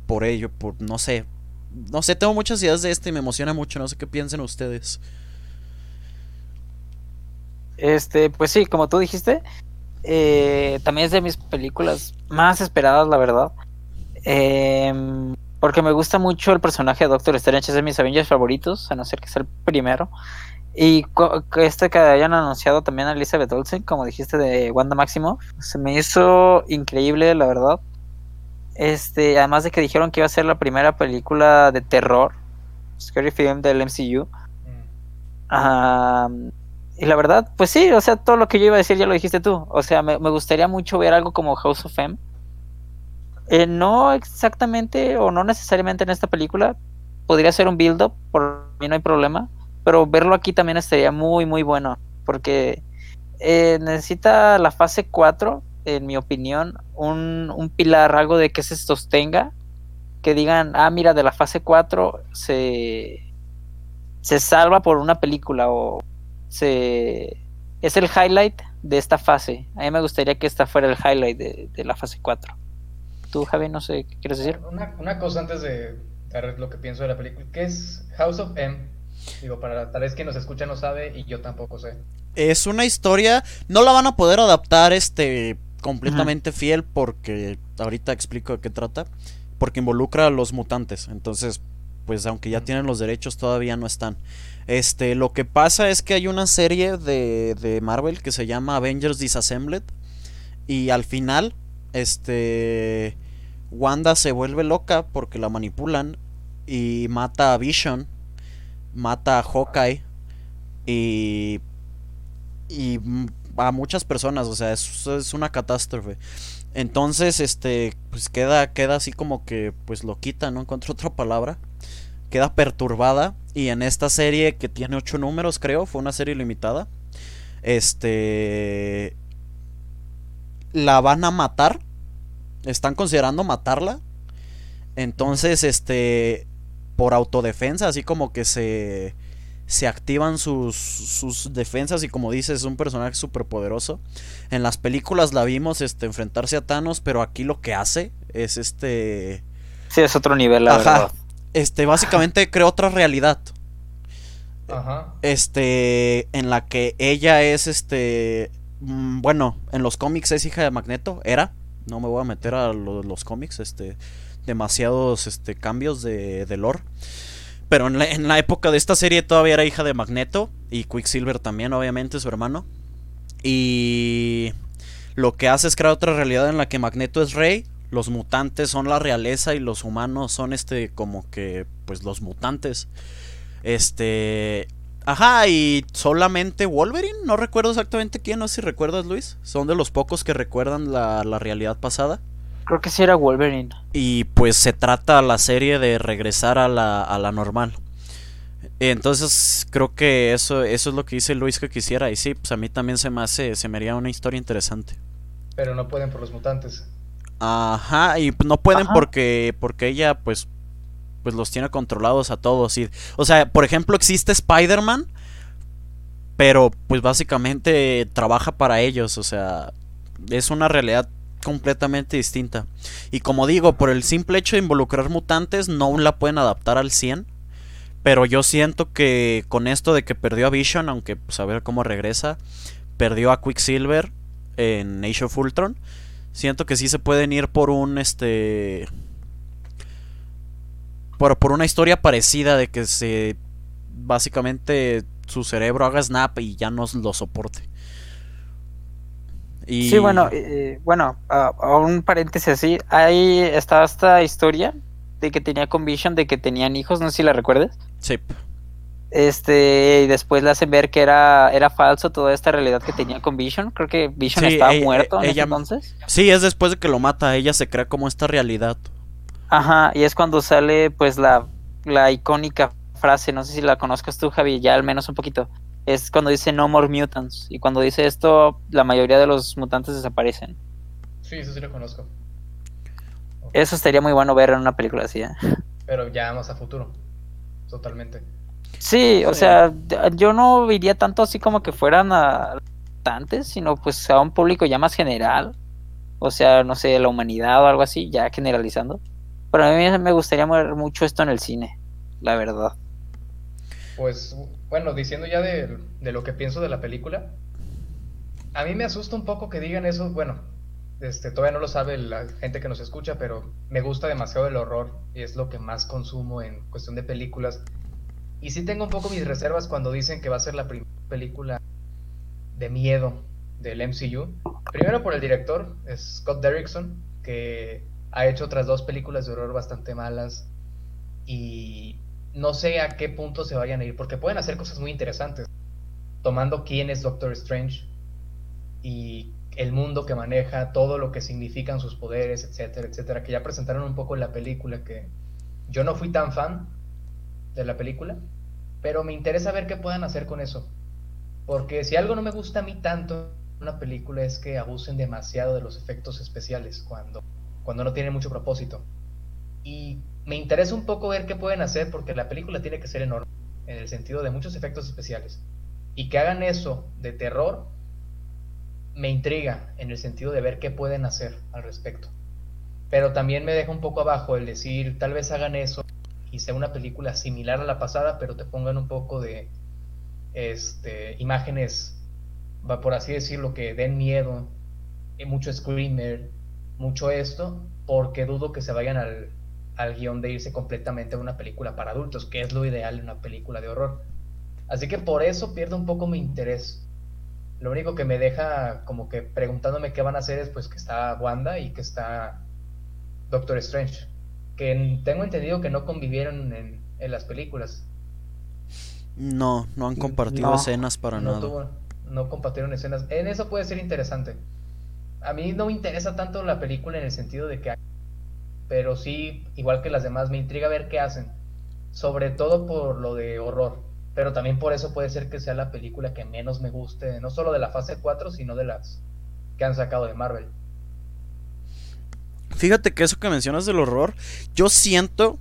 por ello, por, no sé. No sé, tengo muchas ideas de este y me emociona mucho, no sé qué piensen ustedes. Este, pues sí, como tú dijiste, eh, también es de mis películas más esperadas, la verdad. Eh, porque me gusta mucho el personaje de Doctor Strange, es de mis Avengers favoritos, a no ser que sea el primero. Y este que hayan anunciado también a Elizabeth Olsen, como dijiste, de Wanda Maximoff, se me hizo increíble, la verdad. Este, además de que dijeron que iba a ser la primera película de terror, scary film del MCU. Mm. Y la verdad, pues sí, o sea, todo lo que yo iba a decir ya lo dijiste tú. O sea, me, me gustaría mucho ver algo como House of M. Eh, no exactamente o no necesariamente en esta película. Podría ser un build-up, por mí no hay problema. Pero verlo aquí también estaría muy, muy bueno. Porque eh, necesita la fase 4, en mi opinión, un, un pilar, algo de que se sostenga. Que digan, ah, mira, de la fase 4 se, se salva por una película o se es el highlight de esta fase. A mí me gustaría que esta fuera el highlight de, de la fase 4. Tú, Javi, no sé, ¿qué quieres decir? Una, una cosa antes de dar lo que pienso de la película. ¿Qué es House of M? Digo, para tal vez quien nos escucha no sabe y yo tampoco sé. Es una historia, no la van a poder adaptar este completamente fiel porque ahorita explico de qué trata. porque involucra a los mutantes. Entonces, pues aunque ya tienen los derechos, todavía no están. Este, lo que pasa es que hay una serie de, de Marvel que se llama Avengers Disassembled. Y al final, este. Wanda se vuelve loca porque la manipulan y mata a Vision, mata a Hawkeye y. y a muchas personas, o sea, es, es una catástrofe. Entonces, este, pues queda, queda así como que, pues lo quita, no encuentro otra palabra. Queda perturbada. Y en esta serie que tiene ocho números, creo, fue una serie limitada. Este. La van a matar. Están considerando matarla. Entonces, este. Por autodefensa, así como que se se activan sus, sus defensas y como dices es un personaje súper poderoso. En las películas la vimos este, enfrentarse a Thanos, pero aquí lo que hace es este... Sí, es otro nivel, la verdad. Este, básicamente crea otra realidad. Ajá. Este, en la que ella es este... Mm, bueno, en los cómics es hija de Magneto, era. No me voy a meter a los cómics, este... Demasiados este, cambios de, de lore. Pero en la, época de esta serie todavía era hija de Magneto. Y Quicksilver también, obviamente, su hermano. Y lo que hace es crear otra realidad en la que Magneto es rey. Los mutantes son la realeza y los humanos son este como que pues los mutantes. Este Ajá, y solamente Wolverine, no recuerdo exactamente quién, no sé si recuerdas Luis. Son de los pocos que recuerdan la, la realidad pasada. Creo que sí era Wolverine. Y pues se trata la serie de regresar a la, a la normal. Entonces creo que eso, eso es lo que dice Luis que quisiera. Y sí, pues a mí también se me hace, se me haría una historia interesante. Pero no pueden por los mutantes. Ajá, y no pueden porque porque ella pues pues los tiene controlados a todos. Y, o sea, por ejemplo, existe Spider-Man, pero pues básicamente trabaja para ellos. O sea, es una realidad completamente distinta. Y como digo, por el simple hecho de involucrar mutantes, no la pueden adaptar al 100. Pero yo siento que con esto de que perdió a Vision, aunque pues a ver cómo regresa, perdió a Quicksilver en Age of Ultron. Siento que sí se pueden ir por un este por, por una historia parecida de que se básicamente su cerebro haga snap y ya no lo soporte. Sí, bueno, eh, bueno, a, un paréntesis así, ahí estaba esta historia de que tenía con Vision, de que tenían hijos, no sé si la recuerdas. Sí. Este, y después le hacen ver que era, era falso toda esta realidad que tenía con Vision. Creo que Vision estaba e, muerto en ese entonces. Sí, es después de que lo mata, ella se crea como esta realidad. Ajá, y es cuando sale pues la, la icónica frase, no sé si la conozcas tú, Javi, ya al menos un poquito es cuando dice No More Mutants. Y cuando dice esto, la mayoría de los mutantes desaparecen. Sí, eso sí lo conozco. Eso estaría muy bueno ver en una película así. ¿eh? Pero ya más a futuro. Totalmente. Sí, o sea, yo no iría tanto así como que fueran a mutantes, sino pues a un público ya más general. O sea, no sé, la humanidad o algo así, ya generalizando. Pero a mí me gustaría ver mucho esto en el cine, la verdad. Pues bueno, diciendo ya de, lo que pienso de la película, a mí me asusta un poco que digan eso, bueno, este, todavía no lo sabe la gente que nos escucha, pero me gusta demasiado el horror y es lo que más consumo en cuestión de películas. Y sí tengo un poco mis reservas cuando dicen que va a ser la primera película de miedo del MCU. Primero por el director, Scott Derrickson, que ha hecho otras dos películas de horror bastante malas. Y no sé a qué punto se vayan a ir, porque pueden hacer cosas muy interesantes, tomando quién es Doctor Strange y el mundo que maneja, todo lo que significan sus poderes, etcétera, etcétera, que ya presentaron un poco en la película, que yo no fui tan fan de la película, pero me interesa ver qué puedan hacer con eso, porque si algo no me gusta a mí tanto en una película es que abusen demasiado de los efectos especiales cuando, cuando no tienen mucho propósito. Y me interesa un poco ver qué pueden hacer porque la película tiene que ser enorme en el sentido de muchos efectos especiales. Y que hagan eso de terror me intriga en el sentido de ver qué pueden hacer al respecto. Pero también me deja un poco abajo el decir, tal vez hagan eso y sea una película similar a la pasada, pero te pongan un poco de este, imágenes, por así decirlo, que den miedo, mucho screamer, mucho esto, porque dudo que se vayan al al guion de irse completamente a una película para adultos, que es lo ideal en una película de horror. Así que por eso pierdo un poco mi interés. Lo único que me deja como que preguntándome qué van a hacer es pues que está Wanda y que está Doctor Strange. Que tengo entendido que no convivieron en, las películas. No, no han compartido escenas para no nada. no compartieron escenas. En eso puede ser interesante. A mí no me interesa tanto la película en el sentido de que... Pero sí, igual que las demás, me intriga ver qué hacen. Sobre todo por lo de horror pero también por eso puede ser que sea la película que menos me guste, no solo de la fase 4, sino de las que han sacado de Marvel. Fíjate que eso que mencionas del horror, yo siento,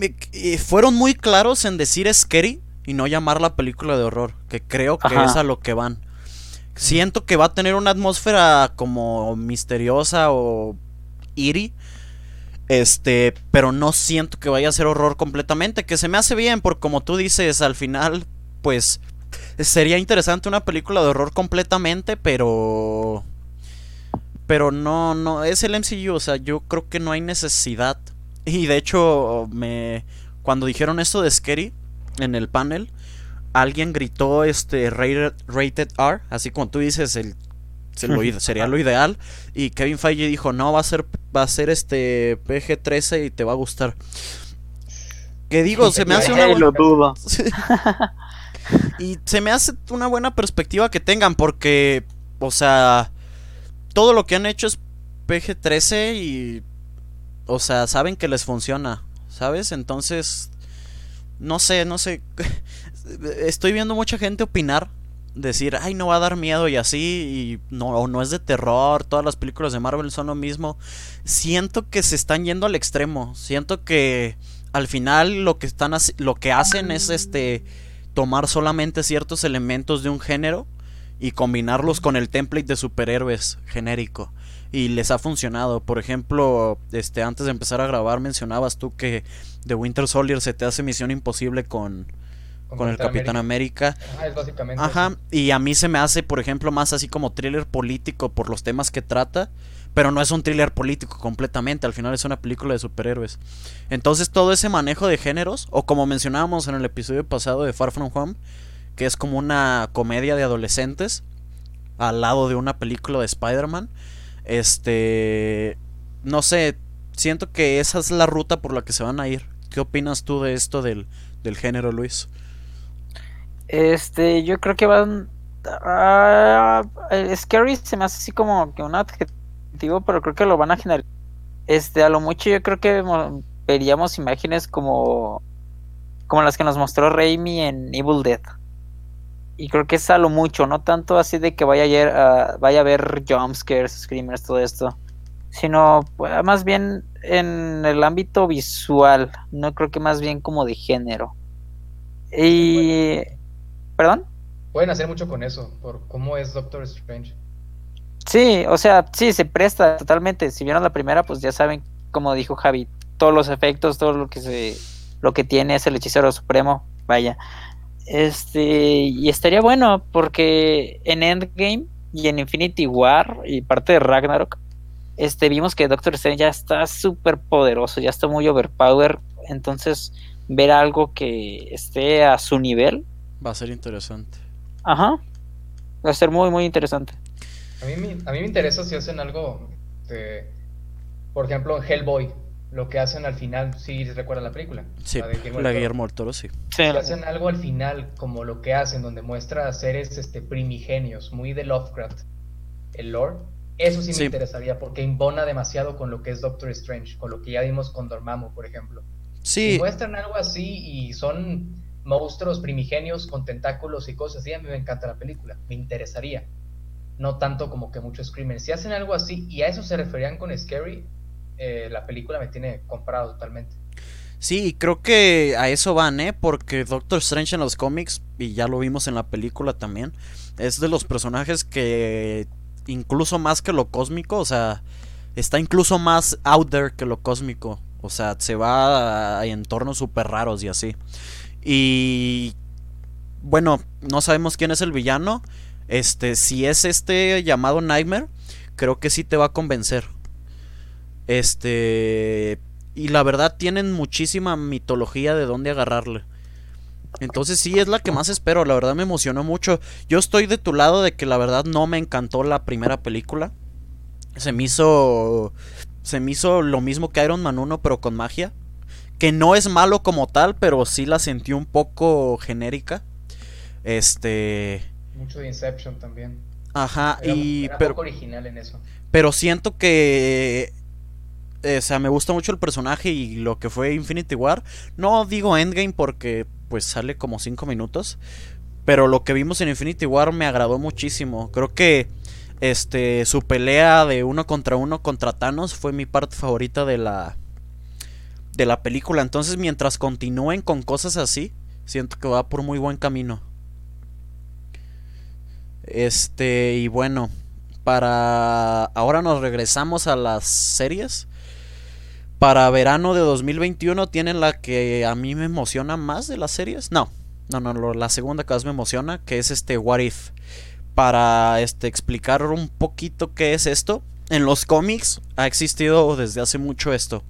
eh, fueron muy claros en decir scary y no llamar la película de horror, que creo que es a lo que van. Siento que va a tener una atmósfera como misteriosa o eerie, este, pero no siento que vaya a ser horror completamente, que se me hace bien, porque como tú dices, al final, pues sería interesante una película de horror completamente, pero pero no no es el MCU, o sea, yo creo que no hay necesidad. Y de hecho, me cuando dijeron esto de Scary en el panel, alguien gritó este rated, rated R, así como tú dices, el <laughs> sería lo ideal. Y Kevin Feige dijo, no, va a ser, va a ser este PG-13 y te va a gustar. Que digo, se me hace una buena... <laughs> y se me hace una buena perspectiva que tengan porque, o sea, todo lo que han hecho es PG-13 y, o sea, saben que les funciona, ¿sabes? Entonces, no sé, no sé. <laughs> Estoy viendo mucha gente opinar decir, ay, no va a dar miedo y así, y no, no es de terror, todas las películas de Marvel son lo mismo. Siento que se están yendo al extremo, siento que al final lo que están lo que hacen es este tomar solamente ciertos elementos de un género y combinarlos con el template de superhéroes genérico y les ha funcionado. Por ejemplo, este antes de empezar a grabar mencionabas tú que The Winter Soldier se te hace misión imposible con con, el Capitán América. Ajá, es básicamente. Ajá, y a mí se me hace, por ejemplo, más así como thriller político por los temas que trata, pero no es un thriller político completamente, al final es una película de superhéroes. Entonces todo ese manejo de géneros, o como mencionábamos en el episodio pasado de Far From Home, que es como una comedia de adolescentes al lado de una película de Spider-Man, este, no sé, siento que esa es la ruta por la que se van a ir. ¿Qué opinas tú de esto del, del género, Luis? Este, yo creo que van. a scary se me hace así como que un adjetivo, pero creo que lo van a generar. Este, a lo mucho yo creo que veríamos imágenes como. como las que nos mostró Raimi en Evil Dead. Y creo que es a lo mucho, no tanto así de que vaya a, ver, vaya a ver jumpscares, screamers, todo esto. Sino pues, más bien en el ámbito visual. No creo que más bien como de género. Y. ¿Perdón? Pueden hacer mucho con eso, por cómo es Doctor Strange. Sí, o sea, sí, se presta totalmente. Si vieron la primera, pues ya saben, como dijo Javi, todos los efectos, todo lo que se, lo que tiene es el hechicero supremo, vaya. Este, y estaría bueno porque en Endgame y en Infinity War y parte de Ragnarok, este, vimos que Doctor Strange ya está súper poderoso, ya está muy overpower, entonces ver algo que esté a su nivel Va a ser interesante. Ajá. Va a ser muy, muy interesante. A mí, a mí me interesa si hacen algo de, por ejemplo, en Hellboy, lo que hacen al final, si ¿sí recuerdan la película. Sí, la, de Guillermo, del Toro, sí. Si hacen algo al final, como lo que hacen, donde muestra seres este, primigenios, muy de Lovecraft, el lore, eso sí me interesaría, porque imbona demasiado con lo que es Doctor Strange, con lo que ya vimos con Dormammu, por ejemplo. Sí. Si muestran algo así y son monstruos primigenios con tentáculos y cosas así, a mí me encanta la película, me interesaría. No tanto como que muchos Screamer. Si hacen algo así y a eso se referían con Scary, eh, la película me tiene comprado totalmente. Sí, creo que a eso van, ¿eh? Porque Doctor Strange en los cómics, y ya lo vimos en la película también, es de los personajes que incluso más que lo cósmico, o sea, está incluso más out there que lo cósmico. O sea, se va a entornos súper raros y así. Y bueno, no sabemos quién es el villano. Este, si es este llamado Nightmare, creo que sí te va a convencer. Este, y la verdad tienen muchísima mitología de dónde agarrarle. Entonces sí es la que más espero, la verdad me emocionó mucho. Yo estoy de tu lado de que la verdad no me encantó la primera película. Se me hizo se me hizo lo mismo que Iron Man 1 pero con magia, que no es malo como tal, pero sí la sentí un poco genérica. Este mucho de Inception también. Ajá, y era pero poco original en eso. pero siento que eh, o sea, me gusta mucho el personaje y lo que fue Infinity War. No digo Endgame porque pues sale como 5 minutos. Pero lo que vimos en Infinity War me agradó muchísimo. Creo que este su pelea de uno contra uno contra Thanos fue mi parte favorita de la de la película. Entonces, mientras continúen con cosas así, siento que va por muy buen camino. Este, y bueno, para ahora nos regresamos a las series. Para verano de 2021 tienen la que a mí me emociona más de las series. No, no, no, la segunda que más me emociona, que es este What If. Para este explicar un poquito qué es esto. En los cómics ha existido desde hace mucho esto.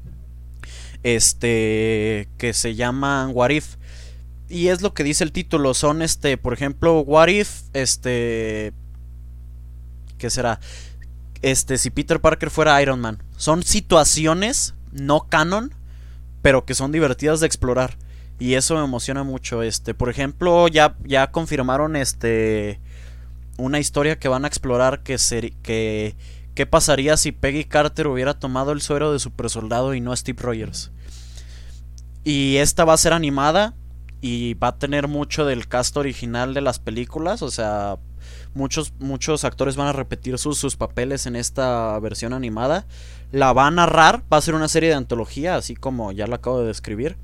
Este que se llaman What If. Y es lo que dice el título, son este, por ejemplo, What If este ¿qué será? Este si Peter Parker fuera Iron Man. Son situaciones no canon, pero que son divertidas de explorar. Y eso me emociona mucho. Este, por ejemplo, ya, ya confirmaron este una historia que van a explorar que seri- que qué pasaría si Peggy Carter hubiera tomado el suero de super soldado y no Steve Rogers. Y esta va a ser animada y va a tener mucho del cast original de las películas, o sea, muchos muchos actores van a repetir sus, sus papeles en esta versión animada. La va a narrar, va a ser una serie de antología, así como ya lo acabo de describir.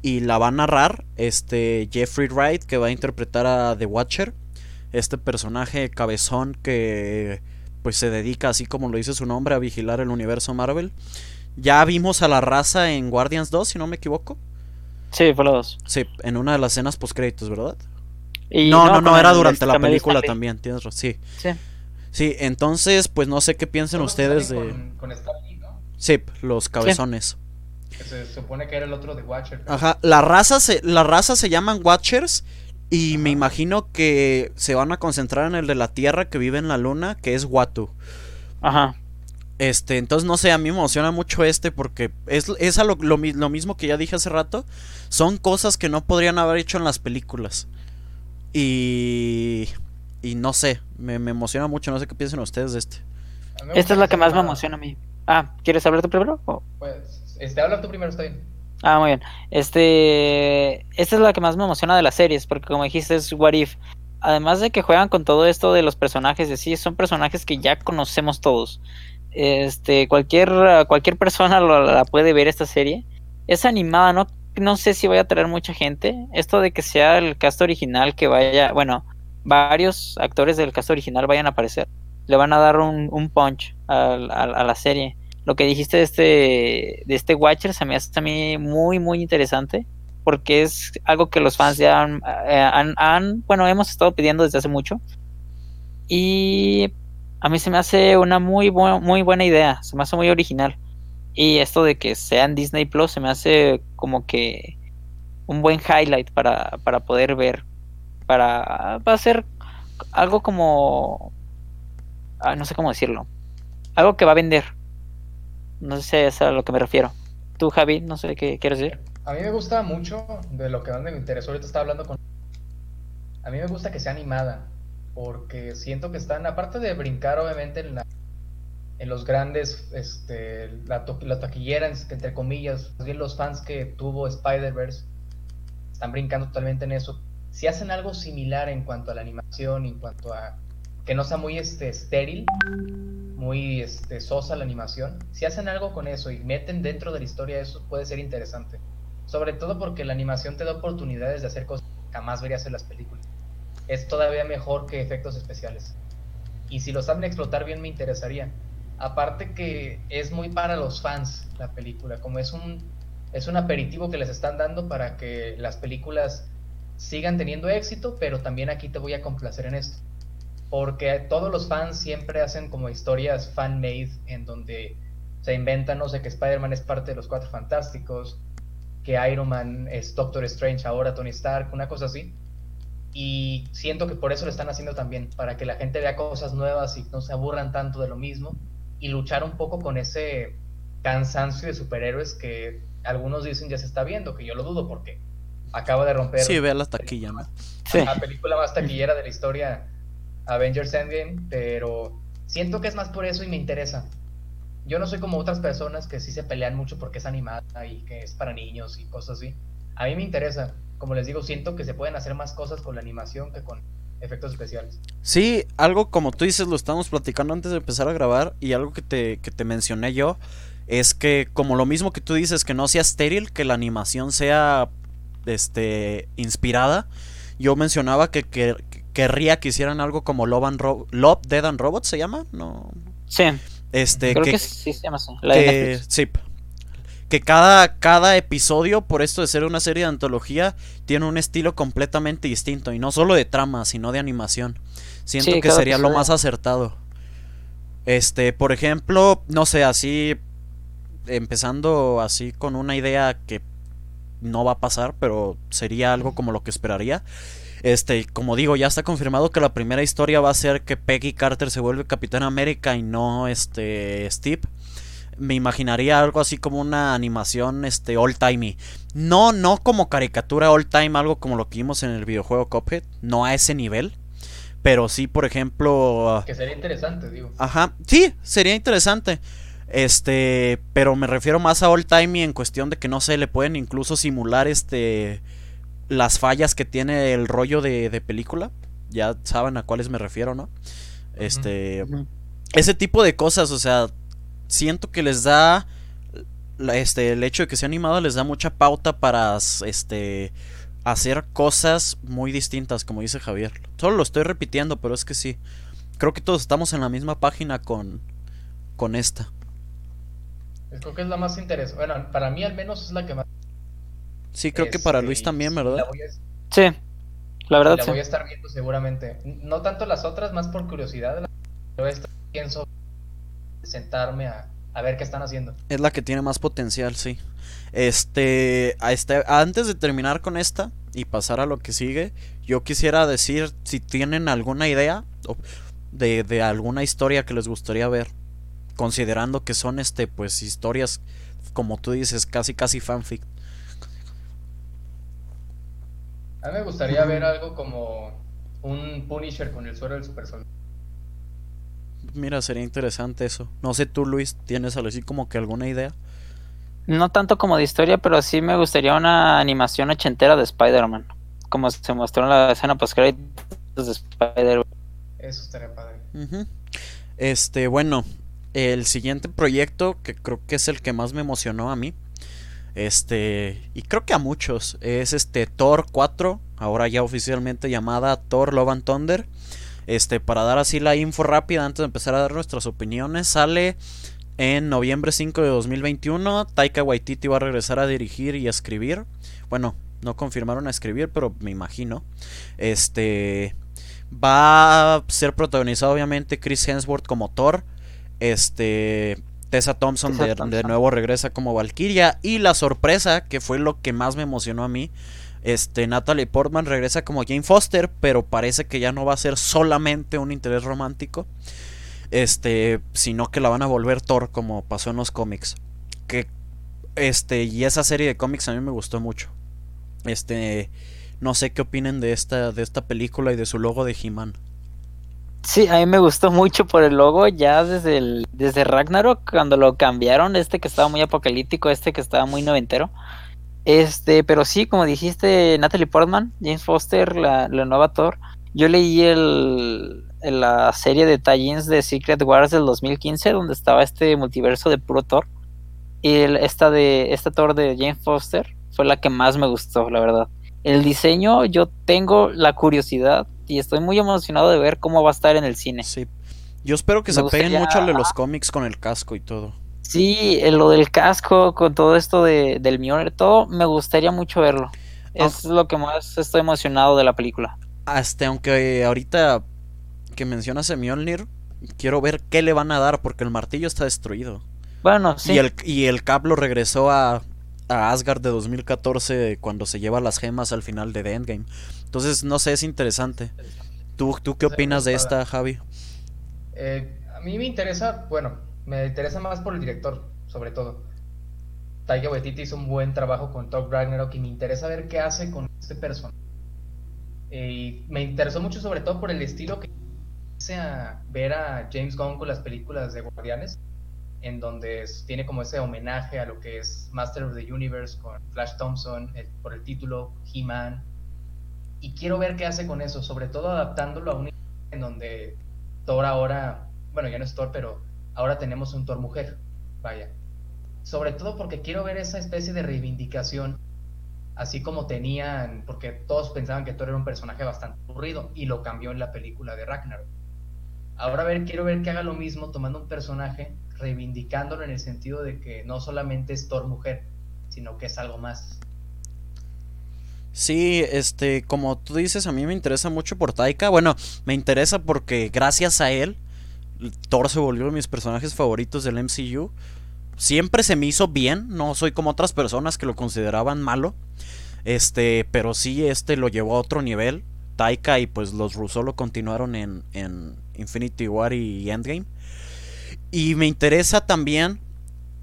Y la va a narrar este Jeffrey Wright, que va a interpretar a The Watcher. Este personaje cabezón que pues se dedica, así como lo dice su nombre, a vigilar el universo Marvel. Ya vimos a la raza en Guardians 2, si no me equivoco. Sí, fue los dos. Sí, en una de las escenas postcréditos, ¿verdad? Y no, no, no, era durante la de película también, tienes razón. Sí. Sí. Sí, entonces, pues no sé qué piensen ustedes de... Sí, los cabezones. Se supone que era el otro de Watcher. pero- Ajá, la raza se, la raza se llaman Watchers y me imagino que se van a concentrar en el de la Tierra que vive en la Luna, que es Watu. Ajá. Este, entonces no sé, a mí me emociona mucho este porque es, es a lo, lo mi- lo mismo que ya dije hace rato. Son cosas que no podrían haber hecho en las películas. Y... Y no sé, me, me emociona mucho, no sé qué piensan ustedes de este. Esta es la que más me emociona a mí. Ah, ¿quieres hablar tú primero? O- Pues, este, habla tú primero, está bien. Ah, muy bien. Este, esta es la que más me emociona de las series, porque como dijiste es What If. Además de que juegan con todo esto de los personajes, de sí, son personajes que ya conocemos todos. Este, cualquier cualquier persona lo- la puede ver esta serie. Es animada, no no sé si vaya a traer mucha gente. Esto de que sea el cast original que vaya, bueno, varios actores del cast original vayan a aparecer. Le van a dar un, un punch a la serie lo que dijiste de este, de este Watcher se me hace mí muy, muy interesante. Porque es algo que los fans ya han, eh, han- bueno, hemos estado pidiendo desde hace mucho. Y a mí se me hace una muy, bu- muy buena idea, se me hace muy original. Y esto de que sea en Disney Plus se me hace como que un buen highlight para, para poder ver. Para, va a ser algo como... ah, no sé cómo decirlo. Algo que va a vender. No sé a lo que me refiero. Tú, Javi, no sé qué quieres decir. A mí me gusta mucho de lo que más me interesó. Ahorita estaba hablando con. A mí me gusta que sea animada. Porque siento que están, aparte de brincar, obviamente, en, la- en los grandes. Este, la, to- la taquillera, entre comillas. Más bien los fans que tuvo Spider-Verse. Están brincando totalmente en eso. Si hacen algo similar en cuanto a la animación, en cuanto a. Que no sea muy este, estéril. Muy este, sosa la animación. Si hacen algo con eso y meten dentro de la historia, eso puede ser interesante. Sobre todo porque la animación te da oportunidades de hacer cosas que jamás verías en las películas. Es todavía mejor que efectos especiales. Y si lo saben explotar bien me interesaría. Aparte que es muy para los fans la película, como es un es un aperitivo que les están dando para que las películas sigan teniendo éxito, pero también aquí te voy a complacer en esto. Porque todos los fans siempre hacen como historias fan-made en donde Se inventan, no sé, que Spider-Man es parte de los Cuatro Fantásticos, que Iron Man es Doctor Strange ahora, Tony Stark, una cosa así. Y siento que por eso lo están haciendo también, para que la gente vea cosas nuevas y no se aburran tanto de lo mismo y luchar un poco con ese cansancio de superhéroes que algunos dicen ya se está viendo, que yo lo dudo porque acaba de romper. Sí, ve la taquilla, ¿no? La película más taquillera de la historia, Avengers Endgame, pero siento que es más por eso y me interesa. Yo no soy como otras personas que sí se pelean mucho porque es animada y que es para niños y cosas así. A mí me interesa. Como les digo, siento que se pueden hacer más cosas con la animación que con efectos especiales. Sí, algo como tú dices, lo estamos platicando antes de empezar a grabar y algo que te, que te mencioné yo es que como lo mismo que tú dices, que no sea estéril, que la animación sea este inspirada. Yo mencionaba que, que, querría que hicieran algo como Love, and Love, Dead and Robots, ¿se llama? No. Sí. Este, Creo que, sí se llama así. que, sí, que cada, cada episodio, por esto de ser una serie de antología, tiene un estilo completamente distinto. Y no solo de trama, sino de animación. Siento que sería lo más acertado. Este, por ejemplo, no sé, así. Empezando así con una idea que no va a pasar, pero sería algo como lo que esperaría. Este, como digo, ya está confirmado que la primera historia va a ser que Peggy Carter se vuelve Capitán América y no este Steve me imaginaría algo así como una animación este all timey. No, no como caricatura all time, algo como lo que vimos en el videojuego Cuphead, no a ese nivel. Pero sí, por ejemplo. Que sería interesante, digo. Ajá. Sí, sería interesante. Este. Pero me refiero más a all timey en cuestión de que no sé, le pueden incluso simular este. Las fallas que tiene el rollo de, de película. Ya saben a cuáles me refiero, ¿no? Este. Ese tipo de cosas, o sea, siento que les da este el hecho de que sea animado les da mucha pauta para este hacer cosas muy distintas como dice Javier solo lo estoy repitiendo pero es que sí creo que todos estamos en la misma página con con esta creo que es la más interesante bueno para mí al menos es la que más sí creo que para Luis este, también verdad sí la verdad la voy a estar viendo seguramente no tanto las otras más por curiosidad pero esta pienso sentarme a, ver qué están haciendo. Es la que tiene más potencial, sí. Este, a este, antes de terminar con esta y pasar a lo que sigue, yo quisiera decir si tienen alguna idea de, de alguna historia que les gustaría ver, considerando que son este, pues historias como tú dices, casi casi fanfic. A mí me gustaría ver algo como un Punisher con el suero del super soldado. Mira, sería interesante eso. No sé tú, Luis, ¿tienes algo así como que alguna idea? No tanto como de historia, pero sí me gustaría una animación ochentera de Spider-Man. Como se mostró en la escena post de Spider-Man. Eso estaría padre. Este, bueno, el siguiente proyecto, que creo que es el que más me emocionó a mí. Este, y creo que a muchos, es este Thor 4, ahora ya oficialmente llamada Thor Love and Thunder. Este, para dar así la info rápida antes de empezar a dar nuestras opiniones, sale en noviembre 5 de 2021. Taika Waititi va a regresar a dirigir y a escribir. Bueno, no confirmaron a escribir, pero me imagino. Este va a ser protagonizado obviamente Chris Hemsworth como Thor. Este Tessa Thompson, de, de, nuevo regresa como Valkyria y la sorpresa que fue lo que más me emocionó a mí este, Natalie Portman regresa como Jane Foster, pero parece que ya no va a ser solamente un interés romántico. Este, sino que la van a volver Thor como pasó en los cómics. Que este, y esa serie de cómics a mí me gustó mucho. Este, no sé qué opinen de esta de esta película y de su logo de He-Man. Sí, a mí me gustó mucho por el logo ya desde el desde Ragnarok cuando lo cambiaron, este que estaba muy apocalíptico, este que estaba muy noventero. Este, pero sí, como dijiste, Natalie Portman, James Foster, la, nueva Thor. Yo leí el, la serie de tie de Secret Wars del 2015, donde estaba este multiverso de puro Thor. Y esta de esta Thor de James Foster fue la que más me gustó, la verdad. El diseño, yo tengo la curiosidad y estoy muy emocionado de ver cómo va a estar en el cine. Sí. Yo espero que se peguen mucho de los cómics con el casco y todo. Sí, lo del casco, con todo esto de, del Mjolnir, todo, me gustaría mucho verlo. Es lo que más estoy emocionado de la película. Hasta aunque ahorita que mencionas a Mjolnir, quiero ver qué le van a dar, porque el martillo está destruido. Bueno, sí. Y el, y el Cap lo regresó a, a Asgard de 2014 cuando se lleva las gemas al final de The Endgame. Entonces, no sé, es interesante. ¿Tú, tú qué opinas de esta, Javi? Eh, a mí me interesa, bueno, me interesa más por el director, sobre todo. Taika Waititi hizo un buen trabajo con Thor Ragnarok y me interesa ver qué hace con este personaje. Eh, y me interesó mucho sobre todo por el estilo que a ver a James Gunn con las películas de Guardianes, en donde tiene como ese homenaje a lo que es Master of the Universe con Flash Thompson por el título He-Man. Y quiero ver qué hace con eso, sobre todo adaptándolo a un en donde Thor ahora, bueno, ya no es Thor, pero ahora tenemos un Thor mujer, vaya. Sobre todo porque quiero ver esa especie de reivindicación así como tenían, porque todos pensaban que Thor era un personaje bastante aburrido y lo cambió en la película de Ragnarok. Ahora ver, quiero ver que haga lo mismo tomando un personaje, reivindicándolo en el sentido de que no solamente es Thor mujer, sino que es algo más. Sí, este, como tú dices, a mí me interesa mucho por Taika. Bueno, me interesa porque gracias a él, Thor se volvió uno de mis personajes favoritos del MCU. Siempre se me hizo bien, no soy como otras personas que lo consideraban malo. Este, pero sí, este lo llevó a otro nivel. Taika y pues los Russo lo continuaron en, en Infinity War y Endgame. Y me interesa también,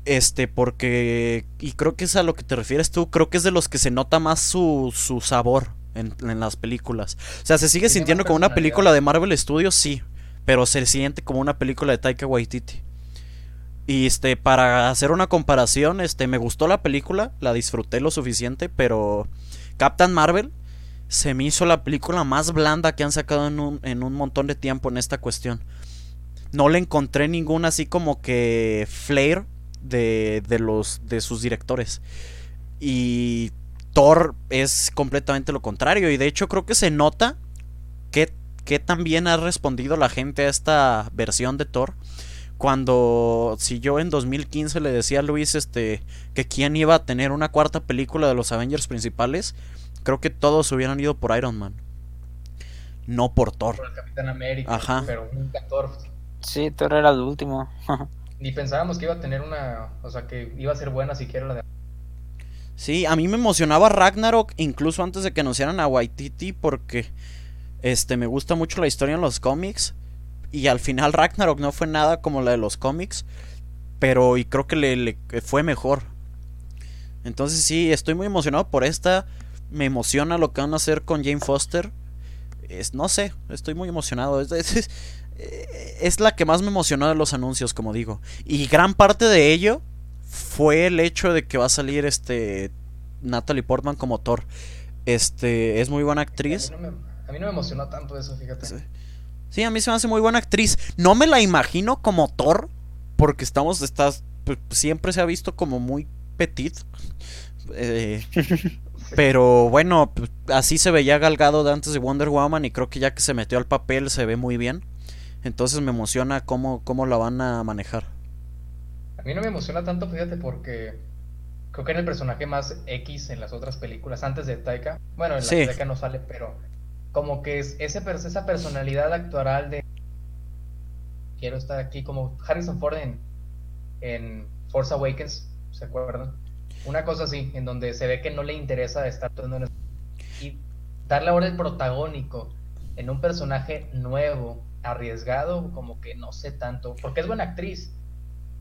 este, porque, y creo que es a lo que te refieres tú, creo que es de los que se nota más su, su sabor en, en las películas. O sea, se sigue sintiendo como una película de Marvel Studios, sí, pero se siente como una película de Taika Waititi. Y este, para hacer una comparación, este, me gustó la película, la disfruté lo suficiente, pero Captain Marvel se me hizo la película más blanda que han sacado en un, en un montón de tiempo en esta cuestión. No le encontré ningún así como que flair de, de los de sus directores. Y Thor es completamente lo contrario. Y de hecho creo que se nota que, que también ha respondido la gente a esta versión de Thor cuando si yo en 2015 le decía a Luis este que quién iba a tener una cuarta película de los Avengers principales, creo que todos hubieran ido por Iron Man. No por Thor. Por el Capitán América, Ajá. pero nunca Thor. Sí, Thor era el último. <laughs> Ni pensábamos que iba a tener una, o sea, que iba a ser buena siquiera la de Sí, a mí me emocionaba Ragnarok incluso antes de que anunciaran a Waititi porque este me gusta mucho la historia en los cómics y al final Ragnarok no fue nada como la de los cómics, pero y creo que le, fue mejor. Entonces sí, estoy muy emocionado por esta. Me emociona lo que van a hacer con Jane Foster. Es, no sé, estoy muy emocionado. Es, es, es, es, la que más me emocionó de los anuncios, como digo. Y gran parte de ello fue el hecho de que va a salir este Natalie Portman como Thor. Este es muy buena actriz. A mí no me, a mí no me emocionó tanto eso, fíjate. Sí. Sí, a mí se me hace muy buena actriz. No me la imagino como Thor, porque estamos, estás, pues, siempre se ha visto como muy petit. <laughs> Eh, <laughs> pero bueno, así se veía Galgado de antes de Wonder Woman y creo que ya que se metió al papel se ve muy bien. Entonces me emociona cómo, cómo la van a manejar. A mí no me emociona tanto, fíjate, porque creo que era el personaje más X en las otras películas, antes de Taika. Bueno, en la Sí. Taika no sale, pero como que es ese, esa personalidad actoral de quiero estar aquí, como Harrison Ford en, en Force Awakens, ¿se acuerdan? Una cosa así, en donde se ve que no le interesa estar todo en el... y darle ahora el protagónico en un personaje nuevo, arriesgado, como que no sé tanto, porque es buena actriz,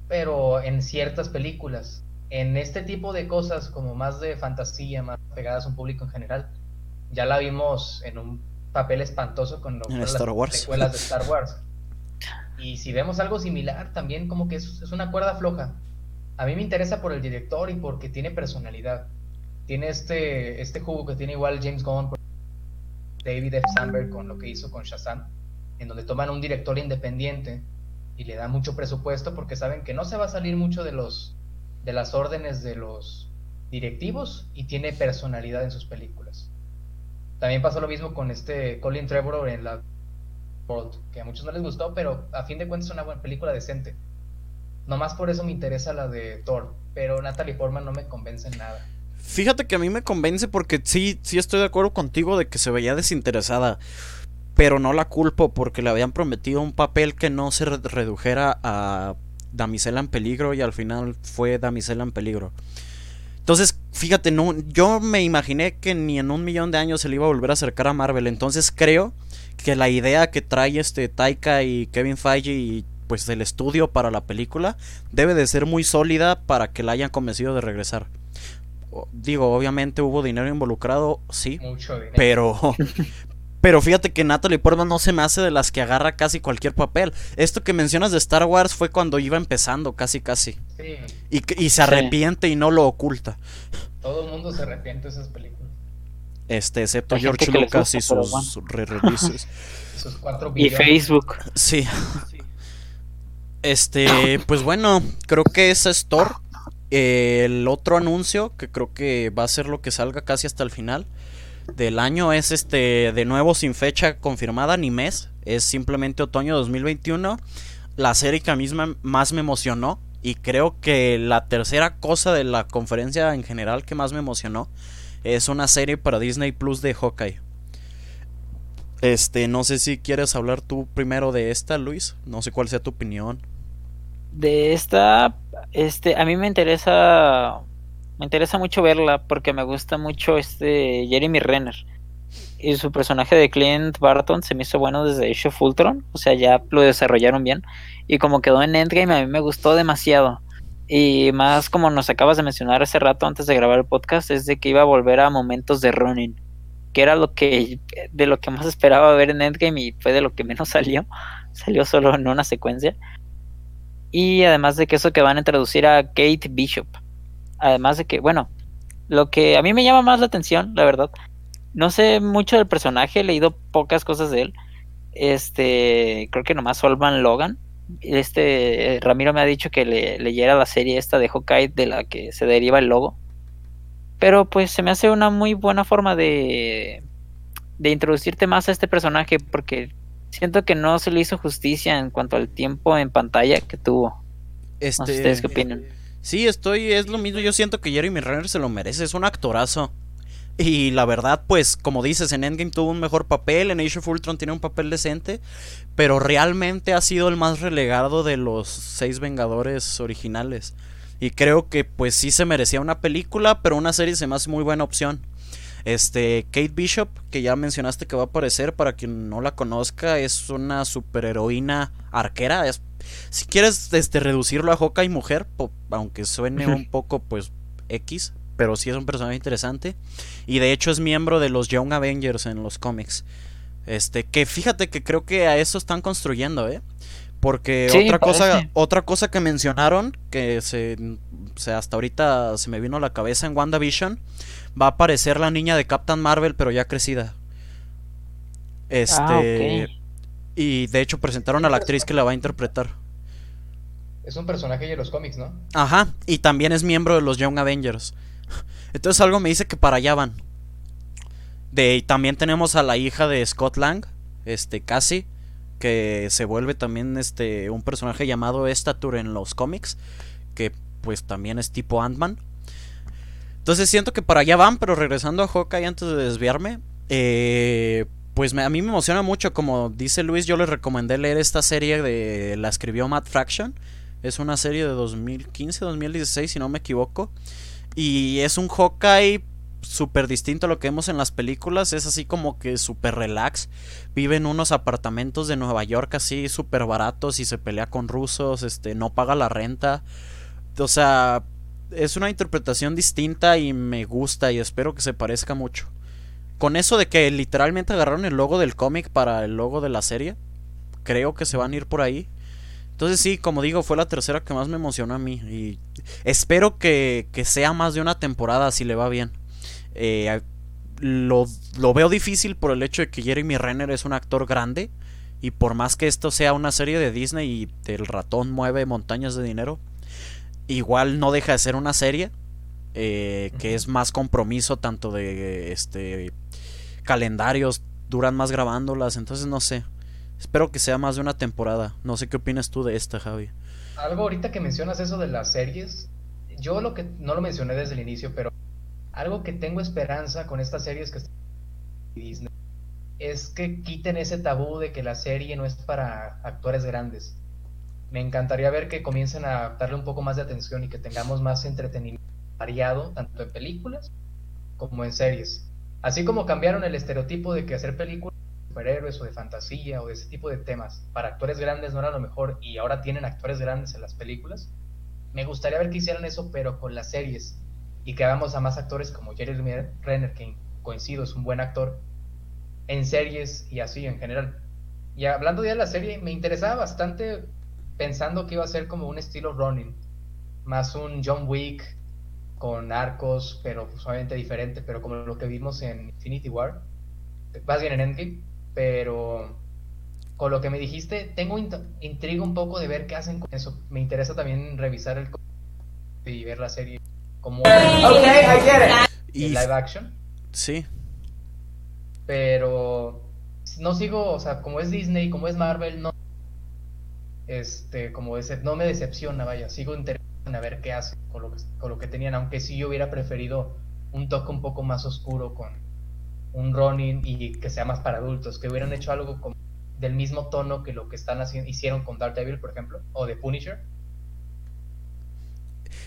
pero en ciertas películas, en este tipo de cosas como más de fantasía, más pegadas a un público en general, ya la vimos en un papel espantoso con lo las secuelas de Star Wars. <laughs> Y si vemos algo similar, también como que es, es una cuerda floja. A mí me interesa por el director y porque tiene personalidad. Tiene este, este jugo que tiene igual James Gunn, David F. Sandberg con lo que hizo con Shazam, en donde toman un director independiente y le dan mucho presupuesto porque saben que no se va a salir mucho de los de las órdenes de los directivos y tiene personalidad en sus películas. También pasó lo mismo con este Colin Trevorrow en la World, que a muchos no les gustó, pero a fin de cuentas es una buena película decente. Nomás por eso me interesa la de Thor, pero Natalie Portman no me convence en nada. Fíjate que a mí me convence porque sí, sí estoy de acuerdo contigo de que se veía desinteresada. Pero no la culpo porque le habían prometido un papel que no se re- redujera a damisela en peligro y al final fue damisela en peligro. Entonces, fíjate, no, yo me imaginé que ni en un millón de años se le iba a volver a acercar a Marvel. Entonces creo que la idea que trae este Taika y Kevin Feige y pues el estudio para la película debe de ser muy sólida para que la hayan convencido de regresar. Digo, obviamente hubo dinero involucrado, sí, Mucho dinero. pero <laughs> pero fíjate que Natalie Portman no se me hace de las que agarra casi cualquier papel. Esto que mencionas de Star Wars fue cuando iba empezando, casi casi. Sí, Y, que- y se arrepiente y no lo oculta. todo el mundo se arrepiente de esas películas. Este, excepto George Lucas y gusta, sus re-releases. Esos <laughs> cuatro Y. Facebook. Sí. Este, pues bueno, creo que esa es Thor. Eh, el otro anuncio, que creo que va a ser lo que salga casi hasta el final del año, es este, de nuevo sin fecha confirmada ni mes. Es simplemente otoño 2021. La serie que a mí más me emocionó. Y creo que la tercera cosa de la conferencia en general que más me emocionó es una serie para Disney Plus de Hawkeye. Este, no sé si quieres hablar tú primero de esta, Luis. No sé cuál sea tu opinión. De esta, este, a mí me interesa, me interesa mucho verla porque me gusta mucho este Jeremy Renner. Y su personaje de Clint Barton se me hizo bueno desde Age of Ultron, o sea, ya lo desarrollaron bien y como quedó en Endgame a mí me gustó demasiado. Y más como nos acabas de mencionar hace rato antes de grabar el podcast es de que iba a volver a momentos de running que era lo que de lo que más esperaba ver en Endgame y fue de lo que menos <laughs> salió salió solo en una secuencia. Y además de que eso que van a introducir a Kate Bishop. Además de que, bueno, lo que a mí me llama más la atención, la verdad. No sé mucho del personaje, he leído pocas cosas de él. Este, creo que nomás Solman Logan. Este, Ramiro me ha dicho que le, leyera la serie esta de Hawkeye de la que se deriva el logo. Pero pues se me hace una muy buena forma de, de introducirte más a este personaje porque siento que no se le hizo justicia en cuanto al tiempo en pantalla que tuvo. No sé Este, ustedes qué opinan. Sí, estoy, es lo mismo. Yo siento que Jeremy Renner se lo merece. Es un actorazo. Y la verdad, pues, como dices, en Endgame tuvo un mejor papel. En Age of Ultron tiene un papel decente. Pero realmente ha sido el más relegado de los seis Vengadores originales. Y creo que, pues, sí se merecía una película. Pero una serie se me hace muy buena opción. Este, Kate Bishop, que ya mencionaste que va a aparecer, para quien no la conozca, es una superheroína arquera. Es, si quieres este, reducirlo a Hawkeye mujer, po- aunque suene un poco pues X, pero sí es un personaje interesante. Y de hecho es miembro de los Young Avengers en los cómics. Este, que fíjate que creo que a eso están construyendo, ¿eh? Porque Sí, otra cosa, otra cosa que mencionaron, que se, o sea, hasta ahorita se me vino a la cabeza en WandaVision, va a aparecer la niña de Captain Marvel, pero ya crecida. Este, Ah, y de hecho presentaron a la actriz que la va a interpretar. Es un personaje de los cómics, ¿no? Ajá, y también es miembro de los Young Avengers. <laughs> Entonces algo me dice que para allá van. De y también tenemos a la hija de Scott Lang, este Cassie, que se vuelve también este un personaje llamado Stature en los cómics, que pues también es tipo Ant-Man. Entonces siento que para allá van, pero regresando a Hawkeye antes de desviarme, eh, pues a mí me emociona mucho, como dice Luis, yo les recomendé leer esta serie de la escribió Matt Fraction. Es una serie de 2015, 2016, si no me equivoco. Y es un Hawkeye súper distinto a lo que vemos en las películas. Es así como que súper relax. Vive en unos apartamentos de Nueva York así súper baratos y se pelea con rusos. Este, no paga la renta. O sea, es una interpretación distinta y me gusta y espero que se parezca mucho. Con eso de que literalmente agarraron el logo del cómic para el logo de la serie. Creo que se van a ir por ahí. Entonces sí, como digo, fue la tercera que más me emocionó a mí. Y espero que, que sea más de una temporada si le va bien. Eh, lo, lo veo difícil por el hecho de que Jeremy Renner es un actor grande. Y por más que esto sea una serie de Disney y el ratón mueve montañas de dinero, igual no deja de ser una serie. eh, que es más compromiso tanto de este calendarios, duran más grabándolas, entonces no sé. Espero que sea más de una temporada. No sé qué opinas tú de esta, Javi. Algo ahorita que mencionas eso de las series, yo lo que no lo mencioné desde el inicio, pero algo que tengo esperanza con estas series que están en Disney es que quiten ese tabú de que la serie no es para actores grandes. Me encantaría ver que comiencen a darle un poco más de atención y que tengamos más entretenimiento variado, tanto en películas como en series. Así como cambiaron el estereotipo de que hacer películas de superhéroes o de fantasía o de ese tipo de temas para actores grandes no era lo mejor y ahora tienen actores grandes en las películas, me gustaría ver que hicieran eso pero con las series y que hagamos a más actores como Jeremy Renner, que coincido es un buen actor, en series y así en general. Y hablando de la serie, me interesaba bastante pensando que iba a ser como un estilo Ronin, más un John Wick con arcos, pero pues, obviamente diferente, pero como lo que vimos en Infinity War, más bien en Endgame, pero con lo que me dijiste, tengo intriga un poco de ver qué hacen con eso. Me interesa también revisar el y ver la serie como y live action. Sí. Pero no sigo, o sea, como es Disney, como es Marvel, no este, como ese, no me decepciona, vaya, sigo interesado en ver qué hacen con lo, que, tenían, aunque sí yo hubiera preferido un toque un poco más oscuro con un Ronin y que sea más para adultos, que hubieran hecho algo del mismo tono que lo que están haciendo, hicieron con Daredevil, por ejemplo, o de Punisher.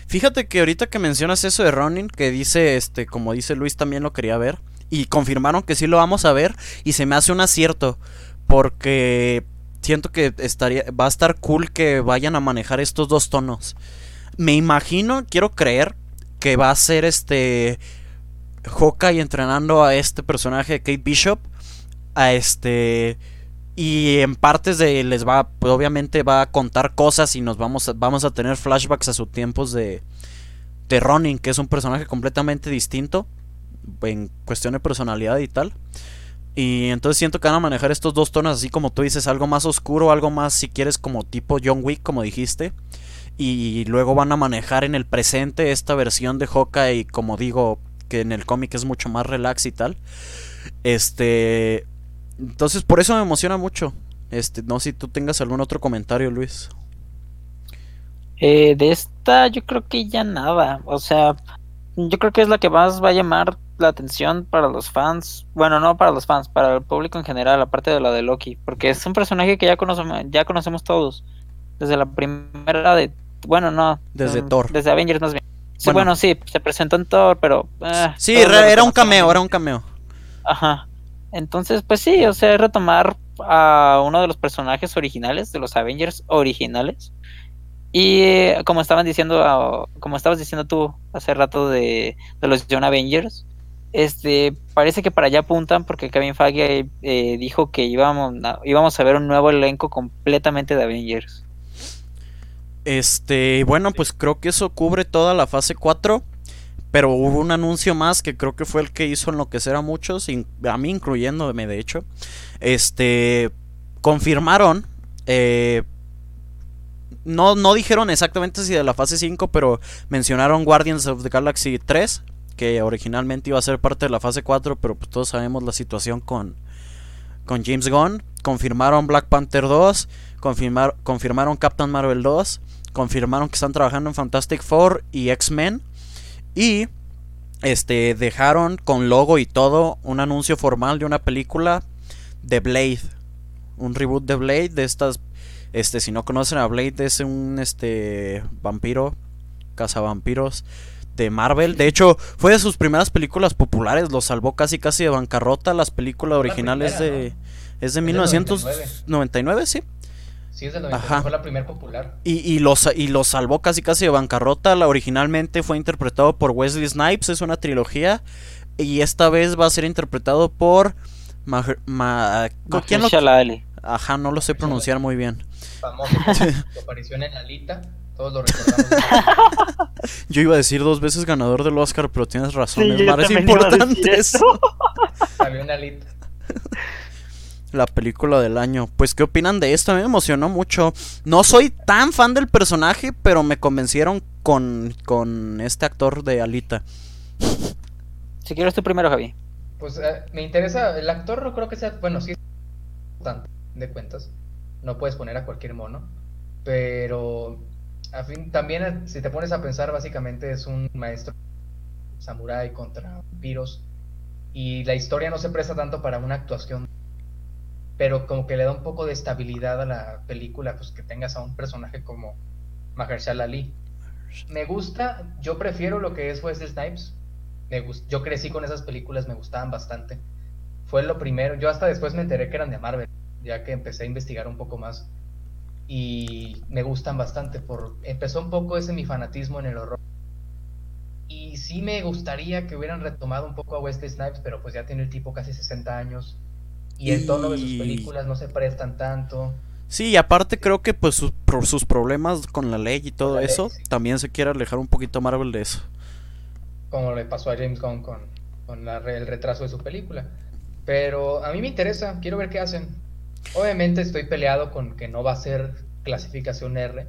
Fíjate que ahorita que mencionas eso de Ronin, que dice, este, como dice Luis, también lo quería ver, y confirmaron que sí lo vamos a ver, y se me hace un acierto, porque siento que estaría va a estar cool que vayan a manejar estos dos tonos. Me imagino, quiero creer que va a ser este Hawkeye entrenando a este personaje de Kate Bishop a este y en partes de les va pues, obviamente va a contar cosas y nos vamos a, vamos a tener flashbacks a sus tiempos de de Ronin, que es un personaje completamente distinto en cuestión de personalidad y tal. Y entonces siento que van a manejar estos dos tonos así como tú dices, algo más oscuro, algo más si quieres como tipo John Wick, como dijiste. Y luego van a manejar en el presente esta versión de Hawkeye, como digo, que en el cómic es mucho más relax y tal. Este. Entonces por eso me emociona mucho. Este, no sé si tú tengas algún otro comentario, Luis. Eh, de esta yo creo que ya nada. O sea, yo creo que es la que más va a llamar la atención para los fans, bueno, no para los fans, para el público en general, aparte de la de Loki, porque es un personaje que ya conocemos, ya conocemos todos, desde la primera de, bueno, no, desde Thor, desde Avengers más bien. bueno. sí, se presentó en Thor, pero... Eh, sí, era un cameo, era un cameo. Ajá. Entonces, pues sí, o sea, retomar a uno de los personajes originales, de los Avengers originales, y eh, como estaban diciendo, como estabas diciendo tú hace rato de, los John Avengers, este, parece que para allá apuntan porque Kevin Feige eh, dijo que íbamos a, íbamos a ver un nuevo elenco completamente de Avengers. Este, bueno, pues creo que eso cubre toda la fase 4. Pero hubo un anuncio más que creo que fue el que hizo enloquecer a muchos, a mí incluyéndome de hecho. Este, confirmaron, eh, no, no dijeron exactamente si de la fase 5, pero mencionaron Guardians of the Galaxy 3, que originalmente iba a ser parte de la fase 4, pero pues todos sabemos la situación con, con James Gunn. Confirmaron Black Panther 2, confirmar, confirmaron Captain Marvel 2, confirmaron que están trabajando en Fantastic Four y X-Men. Y este dejaron con logo y todo un anuncio formal de una película de Blade. Un reboot de Blade de estas este si no conocen a Blade es un este vampiro cazavampiros de Marvel. De hecho, fue de sus primeras películas populares. Lo salvó casi casi de bancarrota. Las películas originales de... Es de 1999, sí. Sí, es del 99, fue la primera popular. Y, y, lo, y lo salvó casi casi de bancarrota. La originalmente fue interpretado por Wesley Snipes, es una trilogía. Y esta vez va a ser interpretado por... Ma, ma, ¿Quién lo... Ajá, no lo sé pronunciar muy bien. Famoso <laughs> su aparición en Alita. Todos lo recordamos. <laughs> Yo iba a decir dos veces ganador del Oscar, pero tienes razón. es más importante eso. Salió lista. <laughs> La película del año. Pues, ¿qué opinan de esto? A mí me emocionó mucho. No soy tan fan del personaje, pero me convencieron con, con este actor de Alita. Si quieres tú primero, Javi. Pues eh, me interesa, el actor no creo que sea, bueno, sí es importante de cuentas. No puedes poner a cualquier mono. Pero a fin, también si te pones a pensar, básicamente es un maestro samurai contra vampiros y la historia no se presta tanto para una actuación pero como que le da un poco de estabilidad a la película, pues que tengas a un personaje como Mahershala Ali. Me gusta, yo prefiero lo que es Wesley Snipes. Me yo crecí con esas películas, me gustaban bastante. Fue lo primero, yo hasta después me enteré que eran de Marvel, ya que empecé a investigar un poco más. Y me gustan bastante, por empezó un poco ese mi fanatismo en el horror. Y sí me gustaría que hubieran retomado un poco a Wesley Snipes, pero pues ya tiene el tipo casi 60 años. Y el tono de sus películas no se prestan tanto. Sí, y aparte creo que pues sus, sus problemas con la ley y todo eso, también se quiere alejar un poquito Marvel de eso. Como le pasó a James Gunn con, con el retraso de su película. Pero a mí me interesa, quiero ver qué hacen. Obviamente estoy peleado con que no va a ser clasificación R.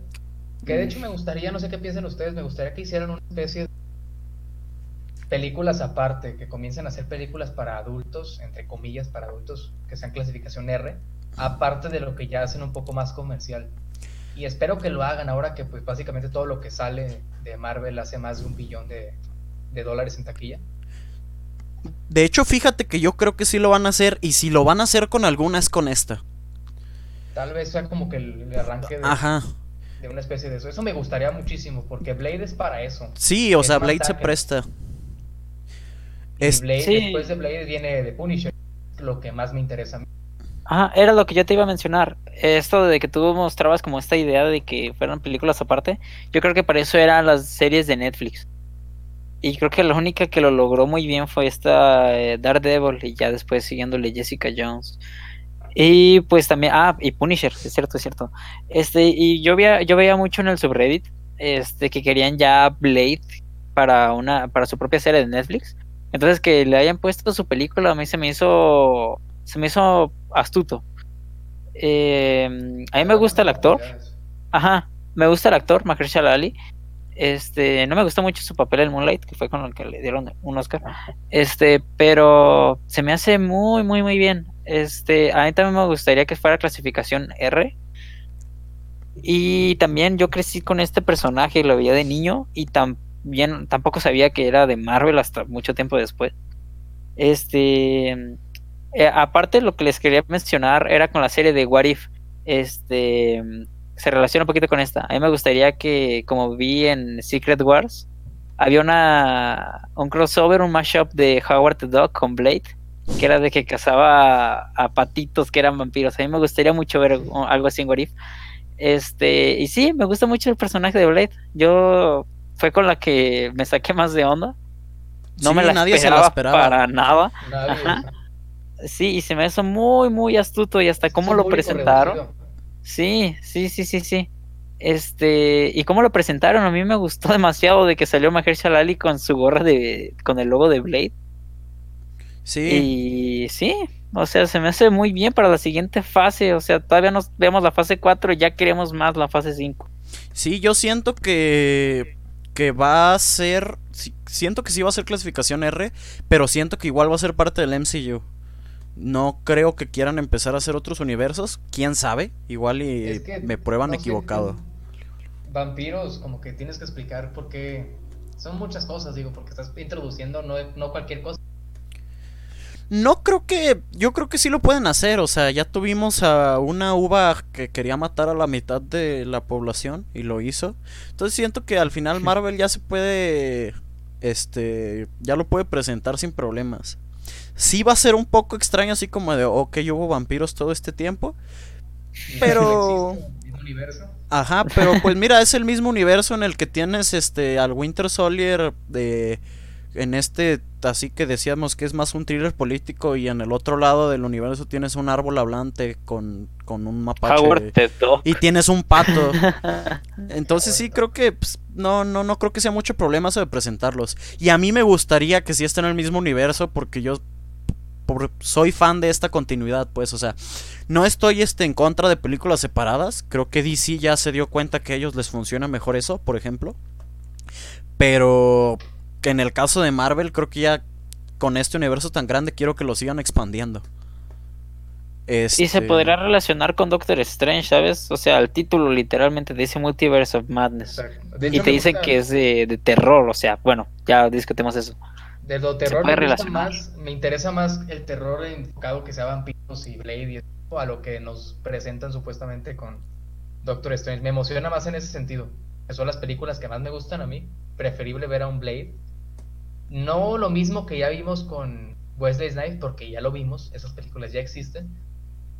Que de hecho me gustaría, no sé qué piensan ustedes, me gustaría que hicieran una especie de películas aparte, que comiencen a hacer películas para adultos, entre comillas, para adultos que sean clasificación R aparte de lo que ya hacen un poco más comercial. Y espero que lo hagan ahora que pues básicamente todo lo que sale de Marvel hace más de un billón de, dólares en taquilla. De hecho, fíjate que yo creo que sí lo van a hacer y si lo van a hacer con alguna es con esta. Tal vez sea como que el, arranque de, de una especie de eso. Eso me gustaría muchísimo porque Blade es para eso. Sí, o sea, Blade se presta. Y Blade, después de Blade viene de Punisher, lo que más me interesa a mí. Ah, era lo que yo te iba a mencionar. Esto de que tú mostrabas como esta idea de que fueran películas aparte. Yo creo que para eso eran las series de Netflix. Y creo que la única que lo logró muy bien fue esta eh, Daredevil y ya después siguiéndole Jessica Jones. Y pues también, ah, y Punisher, es cierto, es cierto. Este, y yo veía, yo veía mucho en el subreddit, este, que querían ya Blade para una, para su propia serie de Netflix. Entonces que le hayan puesto su película a mí se me hizo se me hizo astuto. Eh, a mí me gusta el actor. Ajá, me gusta el actor, Mahershala Ali. Este, no me gustó mucho su papel en Moonlight, que fue con el que le dieron un Oscar. Este, pero se me hace muy, muy, muy bien. Este, a mí también me gustaría que fuera clasificación R. Y también yo crecí con este personaje, lo veía de niño y también tampoco sabía que era de Marvel hasta mucho tiempo después. Este, eh, aparte lo que les quería mencionar era con la serie de What If. Este se relaciona un poquito con esta. A mí me gustaría que, como vi en Secret Wars, había una un crossover, un mashup de Howard the Dog con Blade, que era de que cazaba a, patitos que eran vampiros. A mí me gustaría mucho ver algo así en What If. Este, y sí, me gusta mucho el personaje de Blade. Yo fue con la que me saqué más de onda. No me la nadie esperaba, se la esperaba para nada. Sí, y se me hizo muy, muy astuto y hasta cómo lo presentaron. Sí, sí, sí, sí, sí. Este, y cómo lo presentaron, a mí me gustó <laughs> demasiado de que salió Mahershala Ali con su gorra de, con el logo de Blade. Sí. Y sí, o sea, se me hace muy bien para la siguiente fase, o sea, todavía nos vemos la fase 4, ya queremos más la fase 5. Sí, yo siento que que va a ser siento que sí va a ser clasificación R, pero siento que igual va a ser parte del MCU. No creo que quieran empezar a hacer otros universos. Quién sabe. Igual y me prueban equivocado. vampiros, como que tienes que explicar por qué. Son muchas cosas, digo, porque estás introduciendo no, no cualquier cosa. No creo que. Yo creo que sí lo pueden hacer. O sea, ya tuvimos a una uva que quería matar a la mitad de la población y lo hizo. Entonces siento que al final <laughs> Marvel ya se puede. Este. Ya lo puede presentar sin problemas. Sí va a ser un poco extraño, así como de, ok, hubo vampiros todo este tiempo. Pero... <laughs> Ajá, pero pues mira, es el mismo universo en el que tienes este al Winter Soldier de en este así que decíamos que es más un thriller político y en el otro lado del universo tienes un árbol hablante con, con un mapache y tienes un pato. <laughs> Entonces sí creo que pues, no no no creo que sea mucho problema eso de presentarlos. Y a mí me gustaría que sí estén en el mismo universo porque yo soy fan de esta continuidad, pues, o sea, no estoy este, en contra de películas separadas, creo que DC ya se dio cuenta que a ellos les funciona mejor eso, por ejemplo, pero que en el caso de Marvel creo que ya con este universo tan grande quiero que lo sigan expandiendo. Y se este podrá relacionar con Doctor Strange, ¿sabes? O sea, el título literalmente dice Multiverse of Madness. Y te dicen que es de, de, terror, o sea, bueno, ya discutimos eso. De lo terror me, más, me interesa más el terror enfocado que sea vampiros y Blade. a lo que nos presentan supuestamente con Doctor Strange. Me emociona más en ese sentido. Que son las películas que más me gustan a mí. Preferible ver a un Blade. No lo mismo que ya vimos con Wesley Snipes, porque ya lo vimos, esas películas ya existen.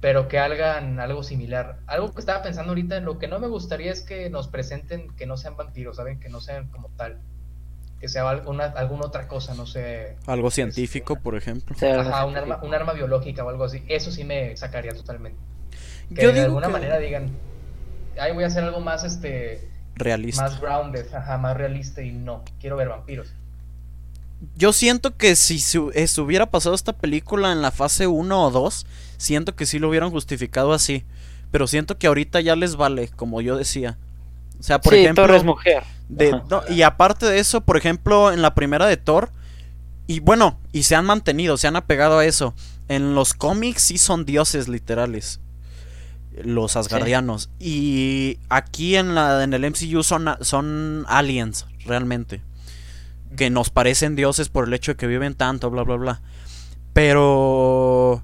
Pero que hagan algo similar. Algo que estaba pensando ahorita, en lo que no me gustaría es que nos presenten que no sean vampiros, ¿saben? Que no sean como tal que sea alguna, alguna otra cosa, no sé. Algo científico, por ejemplo. Ajá, un arma, un arma biológica o algo así. Eso sí me sacaría totalmente. Que de alguna manera digan, ay, voy a hacer algo más, este... Realista. Más grounded, ajá, más realista y no, quiero ver vampiros. Yo siento que si se hubiera pasado esta película en la fase 1 o 2, siento que sí lo hubieran justificado así. Pero siento que ahorita ya les vale, como yo decía. O sea, por ejemplo. Thor es mujer. y aparte de eso, por ejemplo, en la primera de Thor. Y bueno, y se han mantenido, se han apegado a eso. En los cómics sí son dioses literales. Los asgardianos. Y aquí en, la, en el MCU son, son aliens, realmente. Que nos parecen dioses por el hecho de que viven tanto, bla, bla, bla. Pero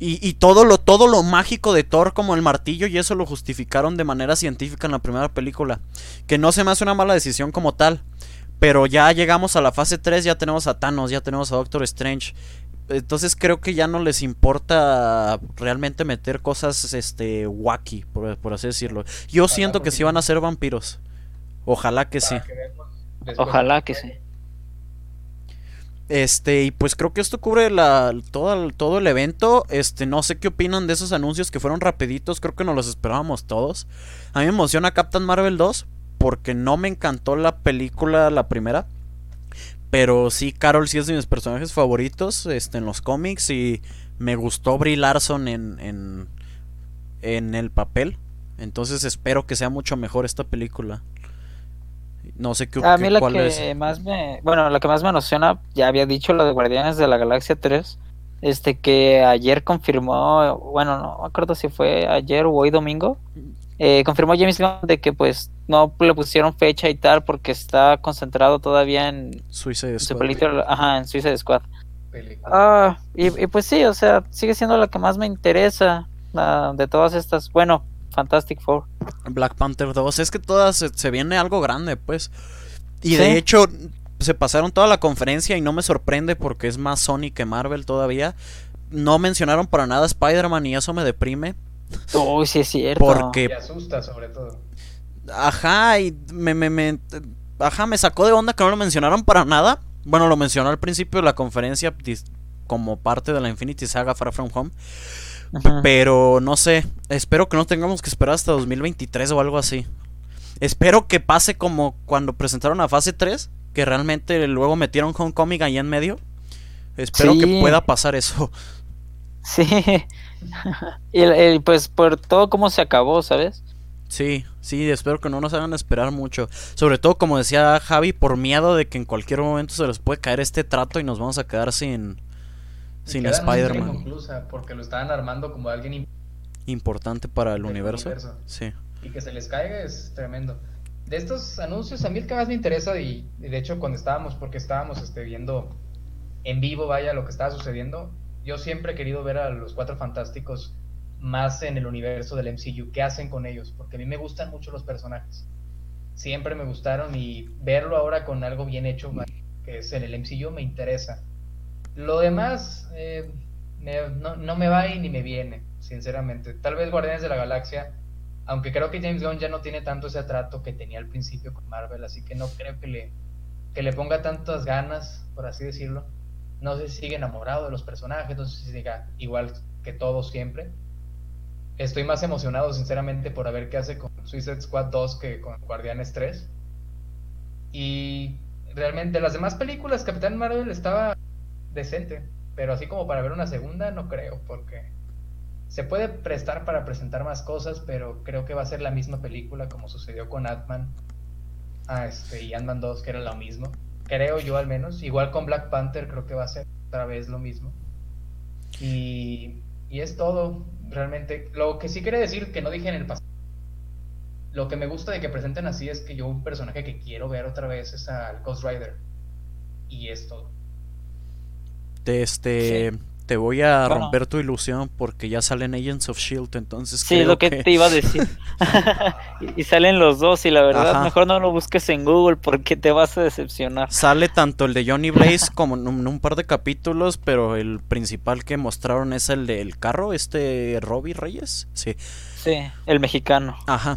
y, todo, lo, todo lo mágico de Thor como el martillo y eso lo justificaron de manera científica en la primera película. Que no se me hace una mala decisión como tal. Pero ya llegamos a la fase 3, ya tenemos a Thanos, ya tenemos a Doctor Strange. Entonces creo que ya no les importa realmente meter cosas este wacky, por, así decirlo. Yo siento que sí van a ser vampiros. Ojalá que sí. Ojalá que sí. Este, y pues creo que esto cubre la, todo, todo el evento. Este, no sé qué opinan de esos anuncios que fueron rapiditos. Creo que nos los esperábamos todos. A mí me emociona Captain Marvel 2. Porque no me encantó la película, la primera. Pero sí, Carol sí es de mis personajes favoritos este, en los cómics. Y me gustó Brie Larson en, en, en el papel. Entonces espero que sea mucho mejor esta película. No sé qué. A mí la que más me. Bueno, la que más me emociona, ya había dicho lo de Guardianes de la Galaxia 3. Este que ayer confirmó. Bueno, no me acuerdo si fue ayer o hoy domingo. Eh, confirmó James Gunn de que pues no le pusieron fecha y tal porque está concentrado todavía en Suicide Squad. ajá, en Suicide Squad. Ah, y, y, pues sí, o sea, sigue siendo la que más me interesa de todas estas. Bueno, Fantastic Four. Black Panther 2. Es que todas se, viene algo grande, pues. Y de hecho, se pasaron toda la conferencia y no me sorprende porque es más Sony que Marvel todavía. No mencionaron para nada Spider-Man y eso me deprime. Uy, sí es cierto. Porque... Me asusta sobre todo. Ajá, y me, me, me, Ajá, me sacó de onda que no lo mencionaron para nada. Bueno, lo mencionó al principio de la conferencia como parte de la Infinity Saga Far From Home. Pero no sé, espero que no tengamos que esperar hasta 2023 o algo así. Espero que pase como cuando presentaron a fase 3, que realmente luego metieron Homecoming ahí en medio. Espero que pueda pasar eso. <laughs> Sí. y pues por todo como se acabó, ¿sabes? Sí, sí, espero que no nos hagan esperar mucho. Sobre todo, como decía Javi, por miedo de que en cualquier momento se les puede caer este trato y nos vamos a quedar sin, sin Spider-Man. Porque lo estaban armando como alguien importante para el universo. Sí. Y que se les caiga es tremendo. De estos anuncios, a mí el que más me interesa, y, de hecho cuando estábamos, porque estábamos este, viendo en vivo, vaya, lo que estaba sucediendo, yo siempre he querido ver a los Cuatro Fantásticos más en el universo del MCU. ¿Qué hacen con ellos? Porque a mí me gustan mucho los personajes. Siempre me gustaron y verlo ahora con algo bien hecho, que es en el MCU, me interesa. Lo demás eh, no, me va y ni me viene, sinceramente. Tal vez Guardianes de la Galaxia, aunque creo que James Gunn ya no tiene tanto ese trato que tenía al principio con Marvel, así que no creo que le, que le ponga tantas ganas, por así decirlo. No sé si sigue enamorado de los personajes, no sé si siga igual que todos siempre. Estoy más emocionado, sinceramente, por ver qué hace con Suicide Squad 2 que con Guardianes 3. Y realmente las demás películas, Capitán Marvel estaba decente, pero así como para ver una segunda no creo, porque se puede prestar para presentar más cosas, pero creo que va a ser la misma película como sucedió con Ant-Man ah, este, y Ant-Man 2, que era lo mismo. Creo yo al menos. Igual con Black Panther creo que va a ser otra vez lo mismo. Y, y es todo, realmente. Lo que sí quiere decir que no dije en el pasado. Lo que me gusta de que presenten así es que yo un personaje que quiero ver otra vez es al Ghost Rider. Y es todo. Este, te voy a Bueno. romper tu ilusión porque ya salen Agents of Shield, entonces Sí, creo lo que, te iba a decir. <laughs> <laughs> y, y salen los dos y la verdad Ajá. mejor no lo busques en Google porque te vas a decepcionar. Sale tanto el de Johnny Blaze <laughs> como en un, un par de capítulos, pero el principal que mostraron es el del carro, este Robbie Reyes. Sí. Sí, el mexicano. Ajá.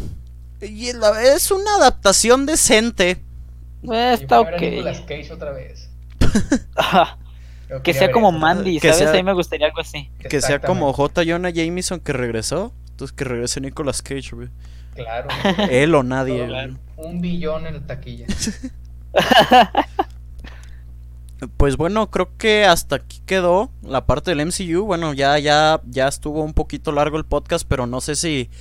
Y la- es una adaptación decente. Eh, Y está a ok. Otra vez. Que sea como eso. Mandy, Que ¿sabes? sea- A mí me gustaría algo así. Que sea como. J. Jonah Jameson que regresó. Entonces que regrese Nicolas Cage, güey. Claro. <laughs> Él o nadie. Un billón en la taquilla. <laughs> Pues bueno, creo que hasta aquí quedó la parte del MCU. Bueno, ya, ya, ya estuvo un poquito largo el podcast, pero no sé si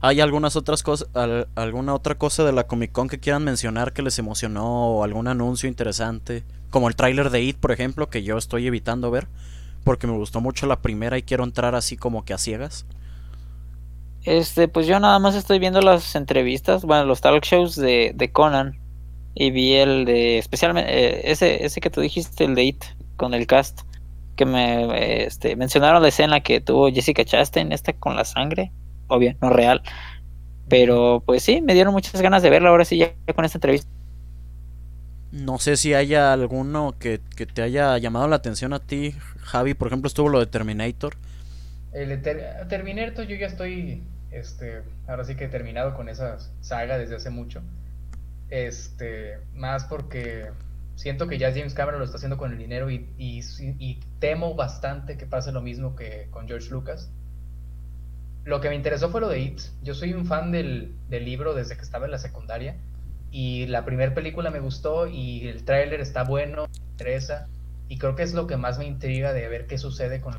hay algunas otras cosas, al- alguna otra cosa de la Comic Con que quieran mencionar que les emocionó o algún anuncio interesante, como el tráiler de It, por ejemplo, que yo estoy evitando ver porque me gustó mucho la primera y quiero entrar así como que a ciegas. Este, pues yo nada más estoy viendo las entrevistas, bueno, los talk shows de, de Conan. Y vi el de, especialmente, eh, ese, ese que tú dijiste, el de It, con el cast. Que me este, mencionaron la escena que tuvo Jessica Chastain, esta con la sangre. Obvio, no real. Pero pues sí, me dieron muchas ganas de verla ahora sí, ya con esta entrevista. No sé si haya alguno que, que te haya llamado la atención a ti, Javi. Por ejemplo, estuvo lo de Terminator. El Ter- Terminator, yo ya estoy, este, ahora sí que terminado con esa saga desde hace mucho. Este, más porque siento que ya James Cameron lo está haciendo con el dinero y, y, y temo bastante que pase lo mismo que con George Lucas. Lo que me interesó fue lo de It. Yo soy un fan del, del libro desde que estaba en la secundaria y la primera película me gustó y el tráiler está bueno, me interesa y creo que es lo que más me intriga de ver qué sucede con,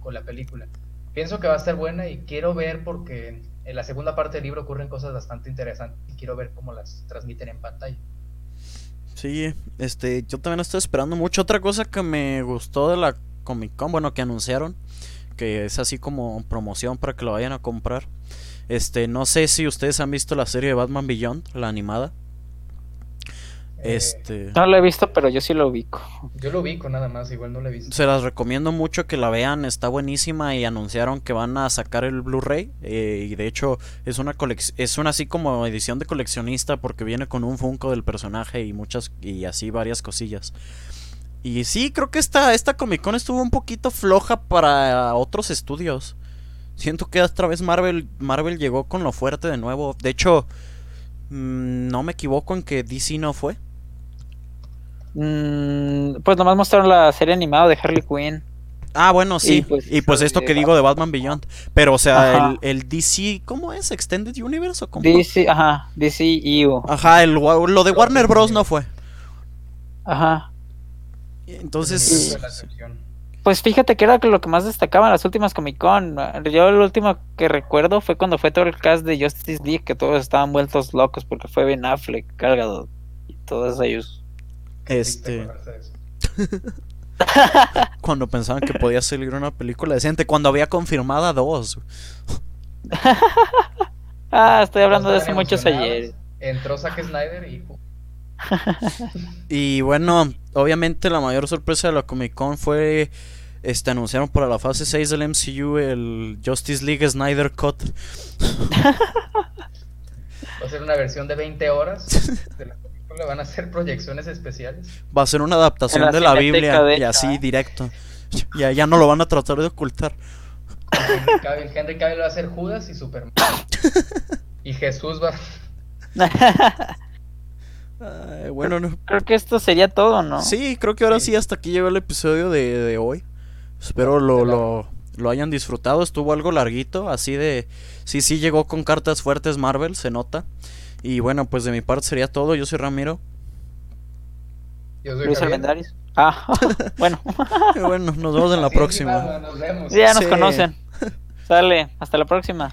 con la película. Pienso que va a estar buena y quiero ver porque en la segunda parte del libro ocurren cosas bastante interesantes y quiero ver cómo las transmiten en pantalla. Sí, este, yo también estoy esperando mucho. Otra cosa que me gustó de la Comic Con, bueno, que anunciaron, que es así como promoción para que lo vayan a comprar. Este, no sé si ustedes han visto la serie de Batman Beyond, la animada. Este, No lo he visto, pero yo sí lo ubico. yo lo ubico nada más, igual no lo he visto. se las recomiendo mucho que la vean, está buenísima y anunciaron que van a sacar el Blu-ray eh, y de hecho es una es una así como edición de coleccionista porque viene con un Funko del personaje y muchas y así varias cosillas. Y sí, creo que esta esta Comic Con estuvo un poquito floja para otros estudios. Siento que otra vez Marvel Marvel llegó con lo fuerte de nuevo. De hecho, mm, no me equivoco en que DC no fue. Mm, pues nomás mostraron la serie animada de Harley Quinn. Ah, bueno, sí. Y, pues, y pues lo esto de que digo de Batman Beyond. Pero, o sea, el, el DC, ¿cómo es? ¿Extended Universe o cómo? DC, ajá, DC EU. Ajá, el, lo de Lo Warner Bros. no fue. Ajá. Entonces. Pues fíjate que era lo que más destacaba en las últimas Comic Con. Yo el último que recuerdo fue cuando fue todo el cast de Justice League, que todos estaban vueltos locos porque fue Ben Affleck, Cargado y todos ellos. Este, eso. <laughs> cuando pensaban que podía salir una película decente, cuando había confirmada dos. <laughs> Ah, estoy hablando de estaban muchos ayer. Entró Zack Snyder y. <laughs> Y bueno, obviamente la mayor sorpresa de la Comic Con fue. Este, anunciaron para la fase 6 del MCU el Justice League Snyder Cut. va a ser una versión de 20 horas de la película, van a hacer proyecciones especiales. Va a ser una adaptación la de la Biblia de y así ¿eh? directo. Ya, ya no lo van a tratar de ocultar. Henry Cavill, Henry Cavill va a ser Judas y Superman. <coughs> Y Jesús va. Ay, bueno, no- Creo que esto sería todo, ¿no? sí, creo que ahora Sí. sí hasta aquí llegó el episodio de, de hoy. Espero lo, lo, lo hayan disfrutado. Estuvo algo larguito, así de... Sí, sí, llegó con cartas fuertes Marvel, se nota. Y bueno, pues de mi parte sería todo. Yo soy Ramiro. Yo soy Luis. Armendáriz. Ah, <laughs> bueno, <laughs> bueno, nos vemos en la Así, próxima. Nos vemos. ya nos Sí. conocen. <laughs> Sale, hasta la próxima.